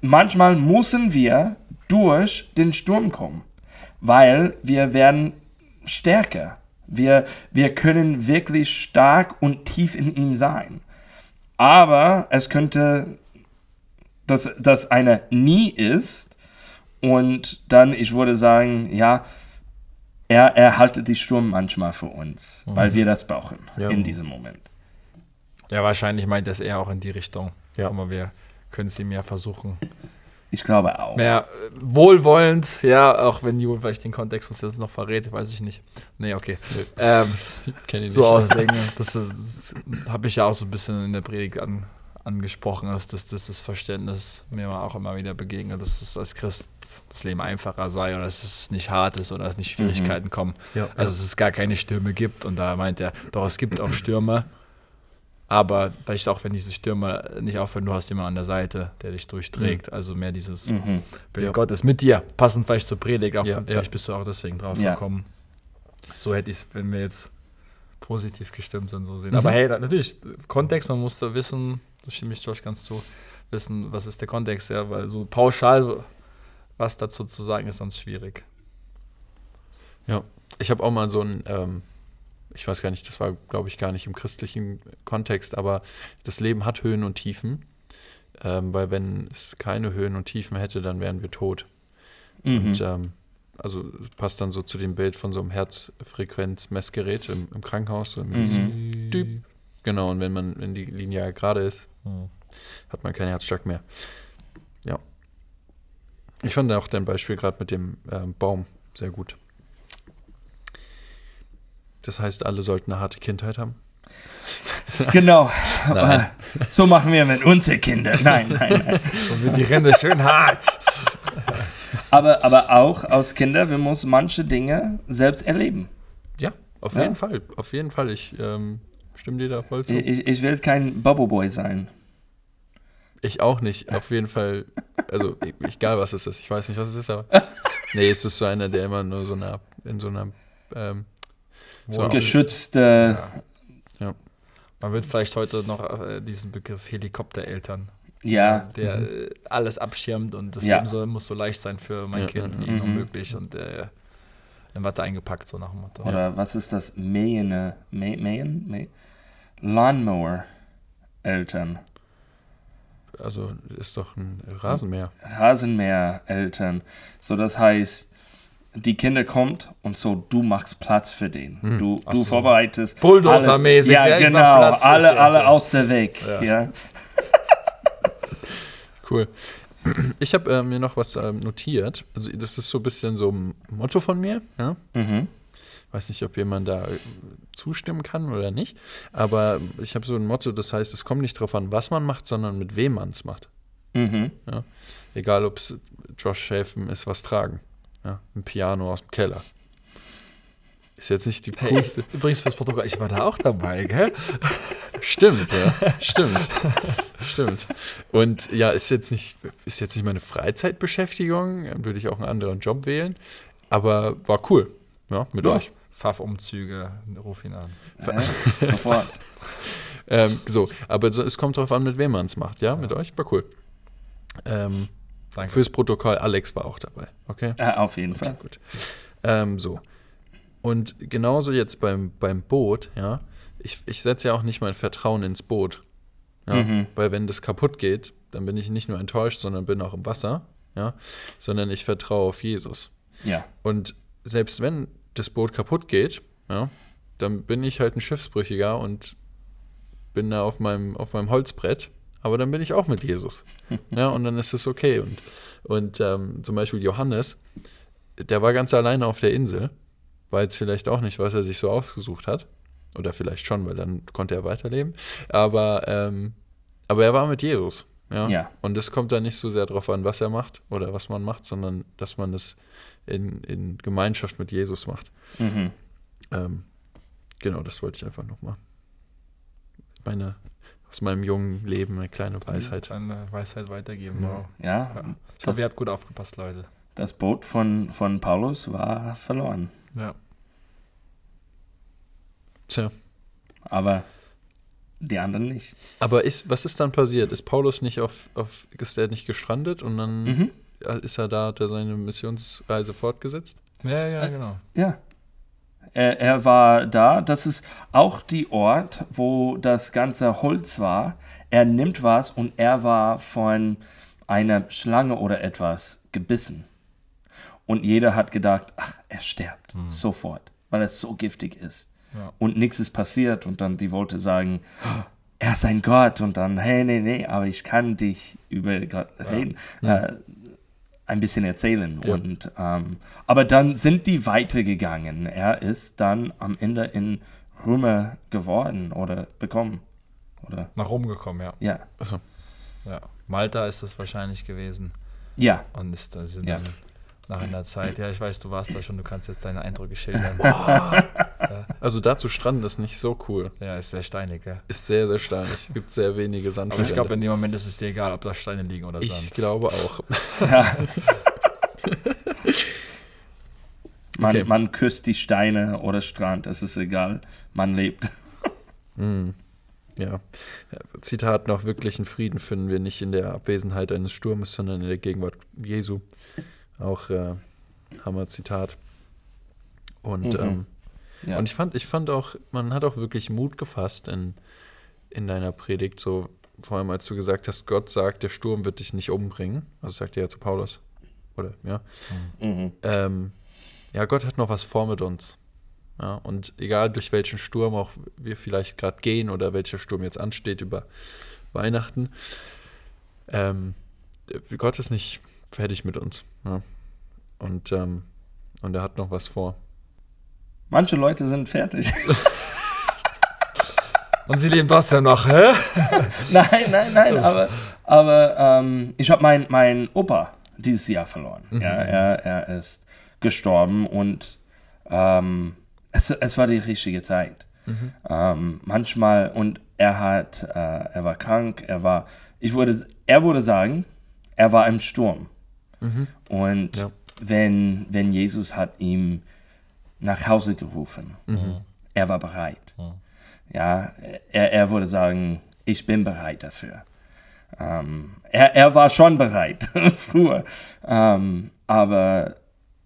Manchmal müssen wir durch den Sturm kommen, weil wir werden stärker. Wir, wir können wirklich stark und tief in ihm sein. Aber es könnte, dass das eine nie ist und dann, ich würde sagen, ja, er, er haltet die Sturm manchmal für uns, weil wir das brauchen Ja. in diesem Moment. Ja, wahrscheinlich meint das eher auch in die Richtung. Ja. Aber wir können ihm ja versuchen. Ich glaube auch. Mehr äh, wohlwollend, ja, auch wenn Jule vielleicht den Kontext uns jetzt noch verrät, weiß ich nicht. Nee, okay. Ähm, Kenn ich so nicht. ausdenken, das, das habe ich ja auch so ein bisschen in der Predigt an, angesprochen, dass das, das, das Verständnis mir auch immer wieder begegnet, dass es als Christ das Leben einfacher sei oder dass es nicht hart ist oder dass nicht Schwierigkeiten kommen. Ja. Also dass es gar keine Stürme gibt und da meint er, doch es gibt auch Stürme, aber vielleicht auch wenn diese Stürme nicht aufhören, du hast jemanden an der Seite, der dich durchträgt, also mehr dieses Mhm. Will Ja. Gott ist mit dir, passend vielleicht zur Predigt, auch Ja, vielleicht ja. bist du auch deswegen drauf Ja. gekommen. So hätte ich es, wenn wir jetzt positiv gestimmt sind, so sehen. Mhm. Aber hey, natürlich, Kontext, man muss da wissen, da stimme ich Josh ganz zu, wissen, was ist der Kontext, ja, weil so pauschal was dazu zu sagen ist sonst schwierig. Ja, ich habe auch mal so ein, ähm, ich weiß gar nicht, das war, glaube ich, gar nicht im christlichen Kontext, aber das Leben hat Höhen und Tiefen. Ähm, weil wenn es keine Höhen und Tiefen hätte, dann wären wir tot. Mhm. Und ähm, also passt dann so zu dem Bild von so einem Herzfrequenzmessgerät im, im Krankenhaus. So Mhm. Düb. Genau, und wenn man, wenn die Linie gerade ist, Hm. hat man keinen Herzschlag mehr. Ja. Ich fand auch dein Beispiel gerade mit dem ähm, Baum sehr gut. Das heißt, alle sollten eine harte Kindheit haben. Genau. Nein. So machen wir mit unseren Kindern. Nein, nein, nein. So wird die Rinde schön hart. Aber, aber auch als Kinder, wir müssen manche Dinge selbst erleben. Ja, auf Ja. jeden Fall. Auf jeden Fall. Ich ähm, stimme dir da voll zu. Ich, ich will kein Bubble Boy sein. Ich auch nicht. Auf jeden Fall. Also, e- egal was es ist. Ich weiß nicht, was es ist, aber. Nee, es ist so einer, der immer nur so nah in so einer. Ähm, so. Geschützte. Man wird vielleicht heute noch äh, diesen Begriff Helikoptereltern, Ja. der äh, alles abschirmt und das Ja. Leben soll, muss so leicht sein für mein Ja, Kind ja, wie ja. nur Mhm. möglich und äh, in Watte eingepackt, so nach dem Motto. Oder was ist das? Mähen? äh, Mä- Mähen? Mä Lawnmower. Eltern. also, ist doch ein Rasenmäher. Rasenmäher-Eltern. So, das heißt, die Kinder kommt und so, du machst Platz für den. Hm. Du, du so. vorbereitest. Bulldozer-mäßig, alles. ja, Ja, genau. Alle, ja, alle ja. aus der Weg. Ja. Ja. Cool. Ich habe äh, mir noch was ähm, notiert. Also das ist so ein bisschen so ein Motto von mir. Ja? Mhm. Weiß nicht, ob jemand da äh, zustimmen kann oder nicht. Aber ich habe so ein Motto, das heißt, es kommt nicht darauf an, was man macht, sondern mit wem man es macht. Mhm. Egal, ob es Josh helfen ist, was tragen. Ja? Ein Piano aus dem Keller. Ist jetzt nicht die Hey, coolste. übrigens fürs Protokoll, ich war da auch dabei, gell? Stimmt, ja. Stimmt. Stimmt. Und ja, ist jetzt nicht, ist jetzt nicht meine Freizeitbeschäftigung, dann würde ich auch einen anderen Job wählen. Aber war cool. Ja, mit Ja. euch. Pfaff-Umzüge, ruf ihn an. Ja, sofort. Ähm, so, aber so, es kommt darauf an, mit wem man es macht, ja? Mit euch? War cool. Ähm, Danke. fürs Protokoll, Alex war auch dabei, okay? Ja, auf jeden Okay, Fall. gut. Ähm, so. Und genauso jetzt beim, beim Boot, ja, ich, ich setze ja auch nicht mein Vertrauen ins Boot. Ja, Mhm. Weil wenn das kaputt geht, dann bin ich nicht nur enttäuscht, sondern bin auch im Wasser, ja, sondern ich vertraue auf Jesus. Ja. Und selbst wenn das Boot kaputt geht, ja, dann bin ich halt ein Schiffsbrüchiger und bin da auf meinem, auf meinem Holzbrett, aber dann bin ich auch mit Jesus. ja, und dann ist es okay. Und, und ähm, zum Beispiel Johannes, der war ganz alleine auf der Insel, war jetzt vielleicht auch nicht, was er sich so ausgesucht hat. Oder vielleicht schon, weil dann konnte er weiterleben. Aber, ähm, aber er war mit Jesus. Ja? Ja. Und es kommt da nicht so sehr drauf an, was er macht oder was man macht, sondern dass man es in, in Gemeinschaft mit Jesus macht. Mhm. Ähm, genau, das wollte ich einfach nochmal. Meine, aus meinem jungen Leben eine kleine Weisheit. Eine Weisheit weitergeben. Ja. Wow. Ja, Ja. Ich hoffe, ihr habt gut aufgepasst, Leute. das Boot von, von Paulus war verloren. Ja. Tja. Aber die anderen nicht. Aber ist, was ist dann passiert? Ist Paulus nicht auf, auf ist der nicht gestrandet und dann Mhm. ist er da, hat er seine Missionsreise fortgesetzt? Ja, ja, genau. Ja. Er, er war da. Das ist auch die Ort, wo das ganze Holz war. Er nimmt was und er war von einer Schlange oder etwas gebissen. Und jeder hat gedacht, ach, er stirbt sofort, weil es so giftig ist. Ja. Und nichts ist passiert. Und dann die wollte sagen, "Oh, er ist ein Gott. Und dann, hey, nee, nee, aber ich kann dich über Gott reden. Ein bisschen erzählen. Ja. Und, ähm, aber dann sind die weitergegangen. Er ist dann am Ende in Römer geworden oder bekommen. Oder, Nach Rom gekommen, ja. ja. Achso. ja. Malta ist das wahrscheinlich gewesen. Ja, Und ist da sind Ja. nach einer Zeit, ja, ich weiß, du warst da schon, du kannst jetzt deine Eindrücke schildern. Also da zu stranden ist nicht so cool. ja, ist sehr steinig, ja. Ist sehr, sehr steinig. Gibt sehr wenige Aber Sandstrände. ich glaube, in dem Moment ist es dir egal, ob da Steine liegen oder ich Sand. glaube auch. ja. man, Okay. man küsst die Steine oder Strand, es ist egal. Man lebt. Mm. Ja. Ja, Zitat noch, wirklichen Frieden finden wir nicht in der Abwesenheit eines Sturmes, sondern in der Gegenwart Jesu. Auch äh, Hammer-Zitat. Und, Mhm. ähm, Ja. und ich fand, ich fand auch, man hat auch wirklich Mut gefasst in, in deiner Predigt, so vor allem als du gesagt hast, Gott sagt, der Sturm wird dich nicht umbringen. Also sagt er ja zu Paulus. Oder, ja. Mhm. ähm, ja, Gott hat noch was vor mit uns. Ja, und egal durch welchen Sturm auch wir vielleicht gerade gehen oder welcher Sturm jetzt ansteht über Weihnachten, ähm, Gott ist nicht fertig mit uns. Ja. Und, ähm, und er hat noch was vor. Manche Leute sind fertig. Und sie leben das ja noch, hä? nein, nein, nein, aber, aber ähm, ich habe meinen mein Opa dieses Jahr verloren. Ja, er, er ist gestorben und ähm, es, es war die richtige Zeit. Ähm, manchmal, und er hat, äh, er war krank, er war, ich würde, er würde sagen, er war im Sturm. Und Ja. wenn, wenn Jesus hat ihm nach Hause gerufen, er war bereit. Ja, er, er würde sagen, ich bin bereit dafür. Ähm, er, er war schon bereit früher, ähm, aber,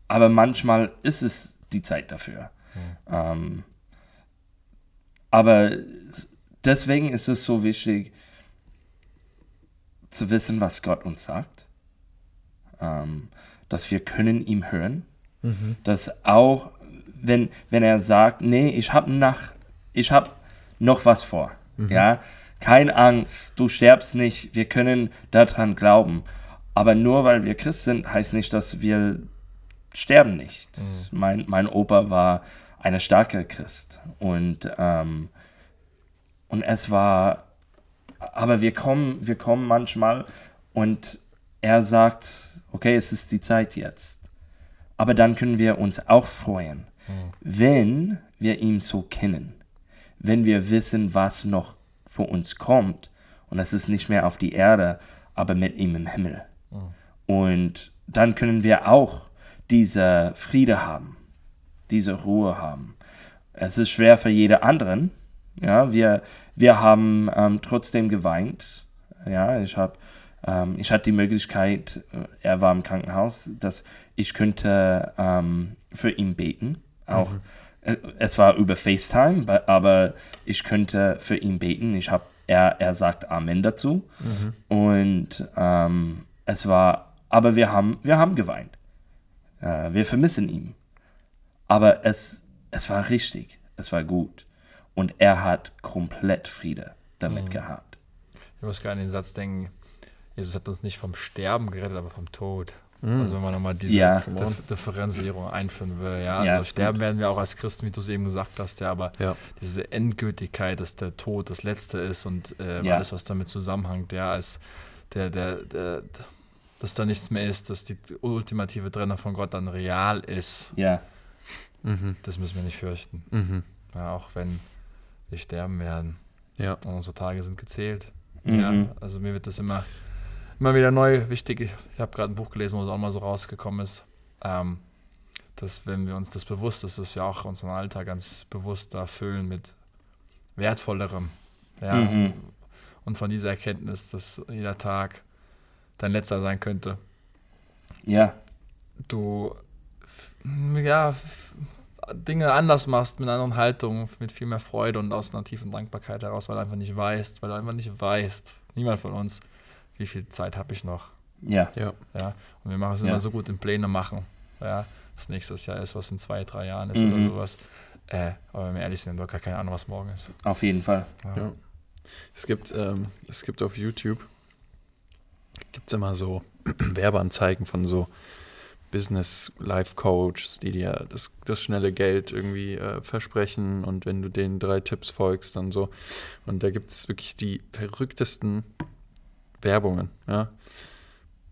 aber manchmal ist es die Zeit dafür. Ähm, aber deswegen ist es so wichtig zu wissen, was Gott uns sagt, ähm, dass wir können ihm hören, dass auch wenn, wenn er sagt, nee, ich habe nach, ich habe noch was vor, ja, Keine Angst, du sterbst nicht, wir können daran glauben. Aber nur weil wir Christ sind, heißt nicht, dass wir sterben nicht. Mein, mein Opa war eine starke Christ. Und, ähm, und es war, aber wir kommen, wir kommen manchmal und er sagt, okay, es ist die Zeit jetzt. Aber dann können wir uns auch freuen, wenn wir ihn so kennen, wenn wir wissen, was noch vor uns kommt. Und es ist nicht mehr auf die Erde, aber mit ihm im Himmel. Und dann können wir auch diese Friede haben, diese Ruhe haben. Es ist schwer für jede anderen. Ja, wir, wir haben ähm, trotzdem geweint. Ja, ich habe ähm, ich hatte die Möglichkeit, äh, er war im Krankenhaus, dass ich könnte ähm, für ihn beten. Auch äh, es war über FaceTime, aber ich könnte für ihn beten. Ich habe er, er sagt Amen dazu. Und ähm, es war, aber wir haben, wir haben geweint. Äh, wir vermissen ihn. Aber es, es war richtig. Es war gut. Und er hat komplett Friede damit gehabt. Ich muss gerade an den Satz denken, Jesus hat uns nicht vom Sterben gerettet, aber vom Tod. Also wenn man nochmal diese Ja. Dif Differenzierung einführen will. Ja, Ja, also sterben werden wir auch als Christen, wie du es eben gesagt hast, ja, aber Ja. diese Endgültigkeit, dass der Tod das Letzte ist und äh, Ja. alles, was damit zusammenhängt, ja, als der, der, der, dass da nichts mehr ist, dass die ultimative Trennung von Gott dann real ist, Ja, Mhm. das müssen wir nicht fürchten. Mhm. Ja, auch wenn wir sterben werden Ja. und unsere Tage sind gezählt. Mhm. Ja, also mir wird das immer, immer wieder neu wichtig. Ich, habe gerade ein Buch gelesen, wo es auch mal so rausgekommen ist, ähm, dass wenn wir uns das bewusst ist, dass wir auch unseren Alltag ganz bewusst da füllen mit wertvollerem. Ja, Mhm. und von dieser Erkenntnis, dass jeder Tag dein letzter sein könnte. ja, Du ja, Dinge anders machst, mit einer anderen Haltung, mit viel mehr Freude und aus einer tiefen Dankbarkeit heraus, weil du einfach nicht weißt, weil du einfach nicht weißt, niemand von uns, wie viel Zeit habe ich noch. ja, Ja. Ja, und wir machen es Ja. immer so gut in Pläne machen. Ja, das nächste Jahr ist, was in zwei, drei Jahren ist Mhm. oder sowas. Äh, aber wenn wir ehrlich sind, haben wir gar keine Ahnung, was morgen ist. auf jeden Fall. Ja. Ja. Es gibt, ähm, es gibt auf YouTube gibt's immer so Werbeanzeigen von so Business Life Coaches, die dir das, das schnelle Geld irgendwie äh, versprechen und wenn du den drei Tipps folgst, dann so. Und da gibt es wirklich die verrücktesten Werbungen, ja.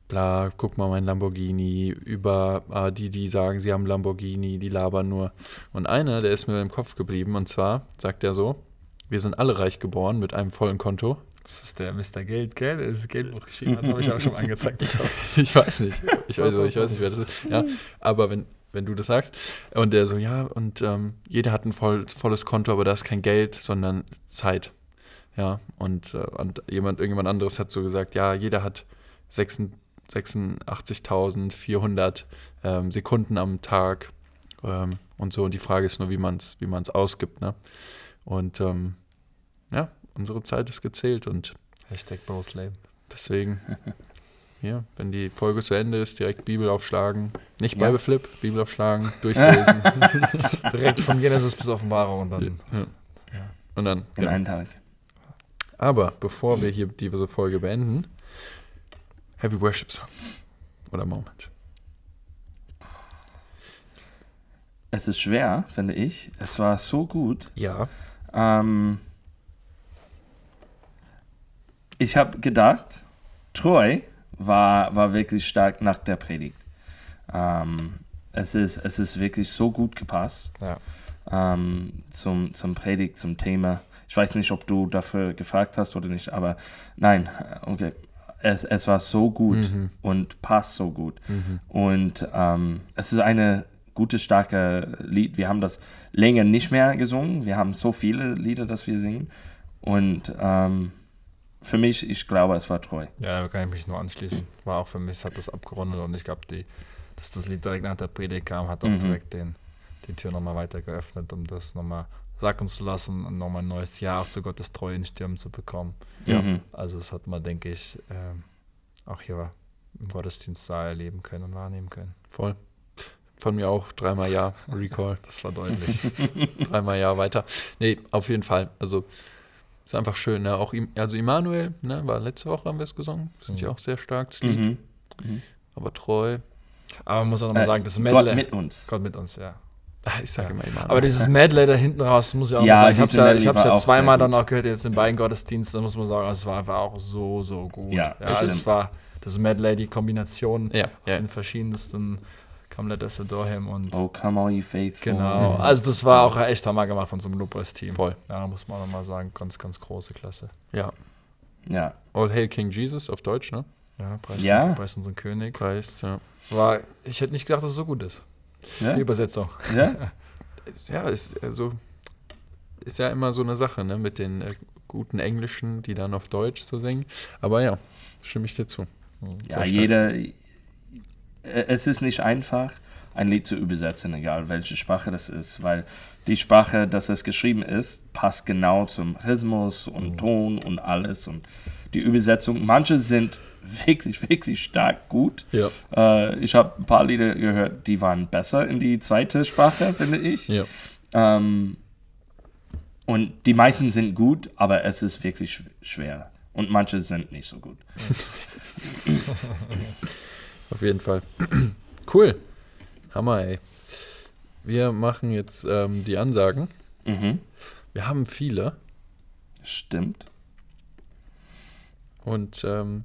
Bla, guck mal mein Lamborghini, über ah, die, die sagen, sie haben Lamborghini, die labern nur. Und einer, der ist mir im Kopf geblieben, und zwar sagt er so, wir sind alle reich geboren mit einem vollen Konto. Das ist der Mr. Geld, gell? Der das Geldbuch geschrieben hat, habe ich auch schon mal angezeigt. Ich weiß nicht. Ich, also, ich weiß nicht, wer das ist. Ja, aber wenn, wenn du das sagst. Und der so, ja, und ähm, jeder hat ein voll, volles Konto, aber da ist kein Geld, sondern Zeit. Ja, und, äh, und jemand, irgendjemand anderes hat so gesagt, ja, jeder hat 86 86.400 ähm, Sekunden am Tag ähm, und so. Und die Frage ist nur, wie man es wie man's ausgibt. Ne? Und ähm, ja, unsere Zeit ist gezählt und Hashtag Bros Leben. Deswegen, hier, wenn die Folge zu Ende ist, direkt Bibel aufschlagen. Nicht Ja. Bible Flip, Bibel aufschlagen, durchlesen. Direkt von Genesis bis Offenbarung und dann. ja. Und dann. In Genau. einem Tag. Aber bevor wir hier diese Folge beenden, Heavy Worship Song. Oder Moment. Es ist schwer, finde ich. Es war so gut. Ja. Ähm, ich habe gedacht, Troy war, war wirklich stark nach der Predigt. Ähm, es, ist, es ist wirklich so gut gepasst Ja. ähm, zum, zum Predigt, zum Thema. Ich weiß nicht, ob du dafür gefragt hast oder nicht, aber nein, okay. Es, es war so gut Mhm. und passt so gut. Mhm. Und ähm, es ist eine gute, starke Lied. Wir haben das länger nicht mehr gesungen. Wir haben so viele Lieder, dass wir singen. Und ähm, für mich, ich glaube, es war treu. Ja, da kann ich mich nur anschließen. War auch für mich, es hat das abgerundet und ich glaube, die, dass das Lied direkt nach der Predigt kam, hat auch Mhm. direkt den, die Tür nochmal weiter geöffnet, um das nochmal sacken zu lassen und nochmal ein neues Jahr auch zu Gottes Treue in Stürmen zu bekommen. Ja. Mhm. Also das hat man, denke ich, ähm, auch hier im Gottesdienstsaal erleben können und wahrnehmen können. Voll. Von mir auch dreimal Ja, Recall. Das war deutlich. dreimal Ja weiter. Nee, auf jeden Fall. Also Ist einfach schön, ne? Auch, also Immanuel, ne? War letzte Woche haben wir es gesungen. Das finde ich Mhm. auch sehr stark, das Lied. Mhm. Aber treu. Aber man muss auch nochmal Äh, sagen, das Gott Medley. mit uns. Gott mit uns, ja. Ah, Ich sage Ja. immer Immanuel. Aber dieses Medley da hinten raus, muss ich auch Ja, mal sagen. Ich habe es ja, ich hab's ja zweimal dann auch gehört, jetzt in beiden Gottesdiensten, da muss man sagen, es war einfach auch so, so gut. Ja, also es war das Medley, die Kombination ja, aus ja. den verschiedensten Come Let Us Adore Him und Oh, come all you faithful. genau. Also das war auch echt Hammer gemacht von so einem Lobpreis-Team. Voll. Ja, muss man auch nochmal sagen, ganz, ganz große Klasse. Ja. Ja. All Hail King Jesus auf Deutsch, ne? Ja, Preis, Ja. Den, Preis unseren König. Preist, ja. War, ich hätte nicht gedacht, dass es so gut ist. Ja? Die Übersetzung. ja? Ja, ist also ist ja immer so eine Sache, ne? Mit den äh, guten Englischen, die dann auf Deutsch so singen. Aber ja, stimme ich dir zu. Mhm. Ja, jeder. äh, Es ist nicht einfach, ein Lied zu übersetzen, egal welche Sprache das ist, weil die Sprache, dass es geschrieben ist, passt genau zum Rhythmus und Ton und alles. Und die Übersetzung, manche sind wirklich, wirklich stark gut. Ja. Äh, ich habe ein paar Lieder gehört, die waren besser in die zweite Sprache, finde ich. Ja. Ähm, und die meisten sind gut, aber es ist wirklich sch- schwer. Und manche sind nicht so gut. Auf jeden Fall. cool. Hammer, ey. Wir machen jetzt ähm, die Ansagen. Mhm. Wir haben viele Stimmt. Und ähm,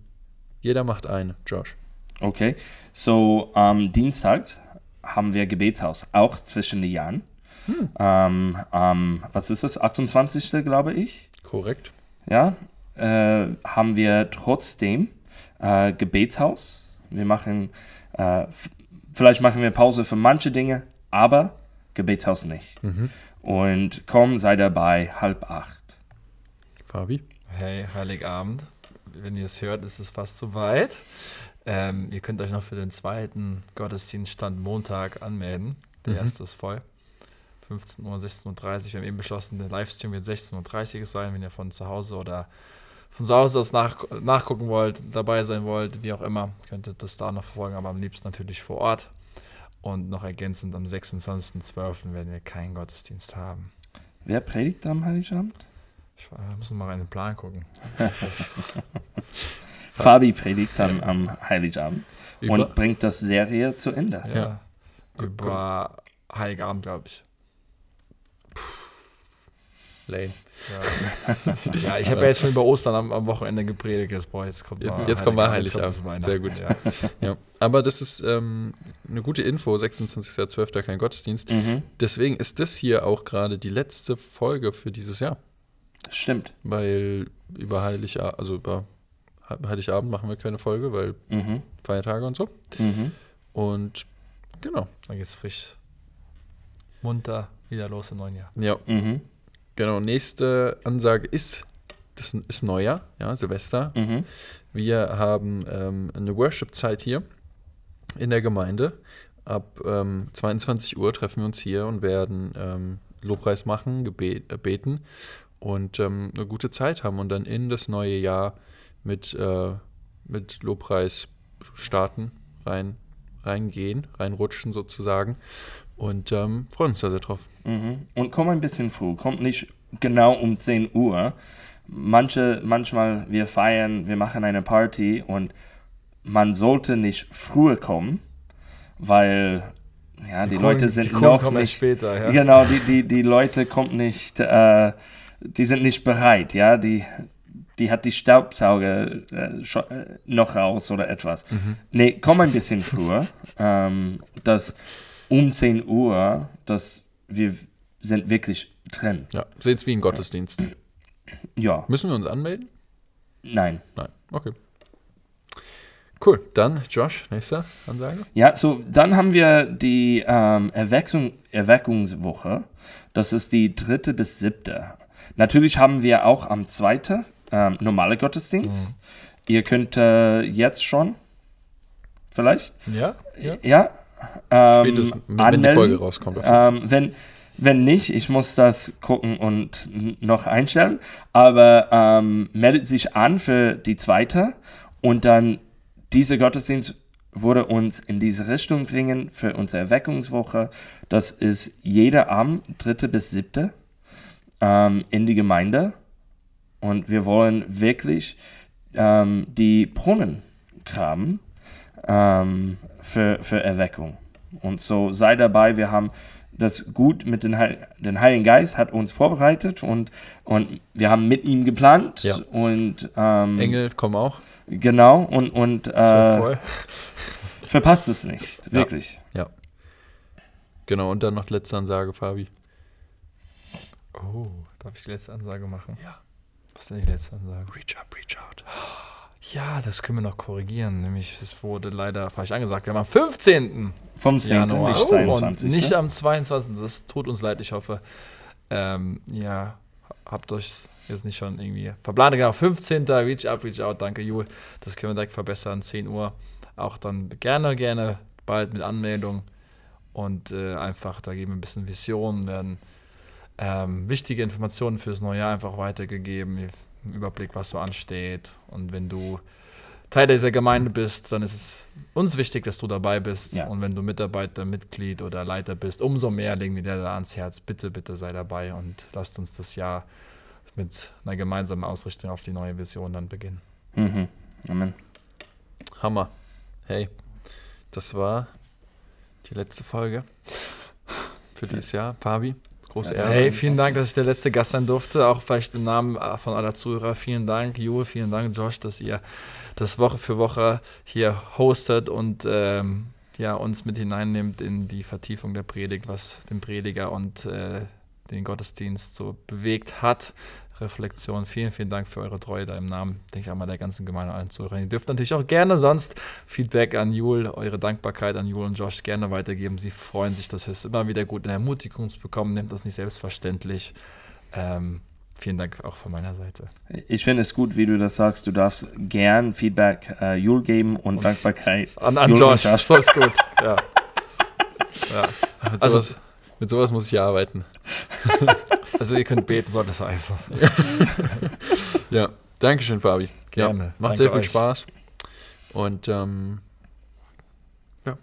jeder macht eine. Josh. Okay. So, am Dienstag haben wir Gebetshaus, auch zwischen den Jahren. Ähm, am, was ist das? 28. glaube ich. Korrekt. Ja. Äh, haben wir trotzdem äh, Gebetshaus. Wir machen, äh, vielleicht machen wir Pause für manche Dinge, aber Gebetshaus nicht. Und komm, sei dabei, halb acht. Fabi. Hey, Heiligabend. Wenn ihr es hört, ist es fast zu weit. Ähm, ihr könnt euch noch für den zweiten Gottesdienststand Montag anmelden. Der Mhm. erste ist voll. 15 Uhr, 16.30 Uhr. Wir haben eben beschlossen, der Livestream wird 16.30 Uhr sein, wenn ihr von zu Hause oder von zu Hause aus nach, nachgucken wollt, dabei sein wollt, wie auch immer, könnt ihr das da noch verfolgen, aber am liebsten natürlich vor Ort. Und noch ergänzend am 26.12. werden wir keinen Gottesdienst haben. Wer predigt am Heiligabend? Ich äh, muss noch mal in den Plan gucken. Fabi predigt dann am Heiligabend Über, und bringt das Serie zu Ende. Ja. Ja. Über Heiligabend, glaube ich. Lane. Ja, ja ich habe ja jetzt schon über Ostern am, am Wochenende gepredigt. Jetzt, boah, jetzt kommt mal Jetzt kommt mal Heiligabend. das Sehr gut. Ja. Ja. Aber das ist ähm, eine gute Info. 26.12. kein Gottesdienst. Mhm. Deswegen ist das hier auch gerade die letzte Folge für dieses Jahr. Stimmt. Weil über Heiligabend, also über He- Heiligabend machen wir keine Folge, weil Mhm. Feiertage und so. Mhm. Und genau. Dann geht's frisch, munter wieder los im neuen Jahr. Ja, Mhm. genau. Nächste Ansage ist, das ist Neujahr, ja, Silvester. Mhm. Wir haben ähm, eine Worship-Zeit hier in der Gemeinde. Ab ähm, 22 Uhr treffen wir uns hier und werden ähm, Lobpreis machen, gebet, äh, beten und ähm, eine gute Zeit haben und dann in das neue Jahr mit, äh, mit Lobpreis starten, rein, reingehen, reinrutschen sozusagen und ähm, freuen uns da sehr drauf. Mhm. Und komm ein bisschen früh. Kommt nicht genau um 10 Uhr. Manche, manchmal wir feiern, wir machen eine Party und man sollte nicht früher kommen, weil ja, die, Leute sind die noch kommen erst nicht später. Ja? Genau, die, die, die Leute kommen nicht, äh, die sind nicht bereit, ja, die, die hat die Staubsauger äh, äh, noch raus oder etwas. Nee, komm ein bisschen früher, ähm, dass um 10 Uhr, dass wir sind wirklich drin. Ja, seht's wie ein Gottesdienst. Ja, Müssen wir uns anmelden? nein. Nein. Okay. Cool. Dann Josh, nächster Ansage. Ja, so dann haben wir die ähm, Erweckung, Erweckungswoche. Das ist die dritte bis siebte. Natürlich haben wir auch am zweiten ähm, normale Gottesdienst. Ihr könnt äh, jetzt schon, vielleicht, Ja? ja. ja, ähm, Spätestens, wenn die. Folge rauskommt. Ähm, wenn, wenn nicht, ich muss das gucken und noch einstellen. Aber ähm, meldet sich an für die zweite und dann dieser Gottesdienst würde uns in diese Richtung bringen für unsere Erweckungswoche. Das ist jeder Abend, dritte bis siebte, ähm, in die Gemeinde. und wir wollen wirklich ähm, die Brunnen graben ähm, für, für Erweckung. Und so sei dabei, wir haben das gut mit den, Heil den Heiligen Geist hat uns vorbereitet und, und wir haben mit ihm geplant Ja. und ähm, Engel kommen auch. genau und, und äh, verpasst es nicht, wirklich. Genau, und dann noch letzte Ansage, Fabi. Oh, darf ich die letzte Ansage machen? Ja. Was ist denn die letzte Ansage? Reach up, reach out. Ja, das können wir noch korrigieren. Nämlich, es wurde leider falsch angesagt. Wir haben am 15. Vom 10. Januar nicht und 22. nicht ne? am 22. Das tut uns leid. Ich hoffe, ähm, ja, habt euch jetzt nicht schon irgendwie verplant. Genau, 15. Reach Up, Reach Out. Danke, Jul. Das können wir direkt verbessern. 10 Uhr. Auch dann gerne, gerne bald mit Anmeldung. Und äh, einfach, da geben wir ein bisschen Vision, werden ähm, wichtige Informationen fürs neue Jahr einfach weitergegeben. Einen Überblick, was so ansteht. Und wenn du Teil dieser Gemeinde bist, dann ist es uns wichtig, dass du dabei bist. Ja. Und wenn du Mitarbeiter, Mitglied oder Leiter bist, umso mehr legen wir dir da ans Herz. Bitte, bitte sei dabei und lasst uns das Jahr mit einer gemeinsamen Ausrichtung auf die neue Vision dann beginnen. Mhm. Amen. Hammer. Hey, das war die letzte Folge für dieses Jahr. Fabi, große Ehre. Hey, vielen Dank, dass ich der letzte Gast sein durfte. Auch vielleicht im Namen von aller Zuhörer. Vielen Dank, Jule, vielen Dank, Josh, dass ihr das Woche für Woche hier hostet und ähm, ja, uns mit hineinnimmt in die Vertiefung der Predigt, was den Prediger und äh, den Gottesdienst so bewegt hat. Reflexion. Vielen, vielen Dank für eure Treue da im Namen, denke ich einmal, der ganzen Gemeinde und allen Zuhörern. Ihr dürft natürlich auch gerne sonst Feedback an Jul, eure Dankbarkeit an Jul und Josh gerne weitergeben. Sie freuen sich, das ist immer wieder gut, eine Ermutigung bekommen. Nehmt das nicht selbstverständlich. Ähm, vielen Dank auch von meiner Seite. Ich finde es gut, wie du das sagst. Du darfst gern Feedback äh, Jul geben und Dankbarkeit. An, an und Josh, so ist gut. Ja. ja. Also- sowas, mit sowas muss ich ja arbeiten. Also ihr könnt beten, soll das heißen. Ja, Dankeschön, Fabi. Gerne. Ja, macht Danke sehr viel euch. Spaß. Und ähm, ja,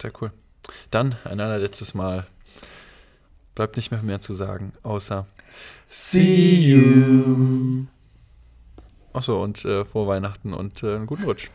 sehr cool. Dann ein allerletztes Mal. Bleibt nicht mehr mehr zu sagen, außer See you. Achso, und äh, frohe Weihnachten und äh, einen guten Rutsch.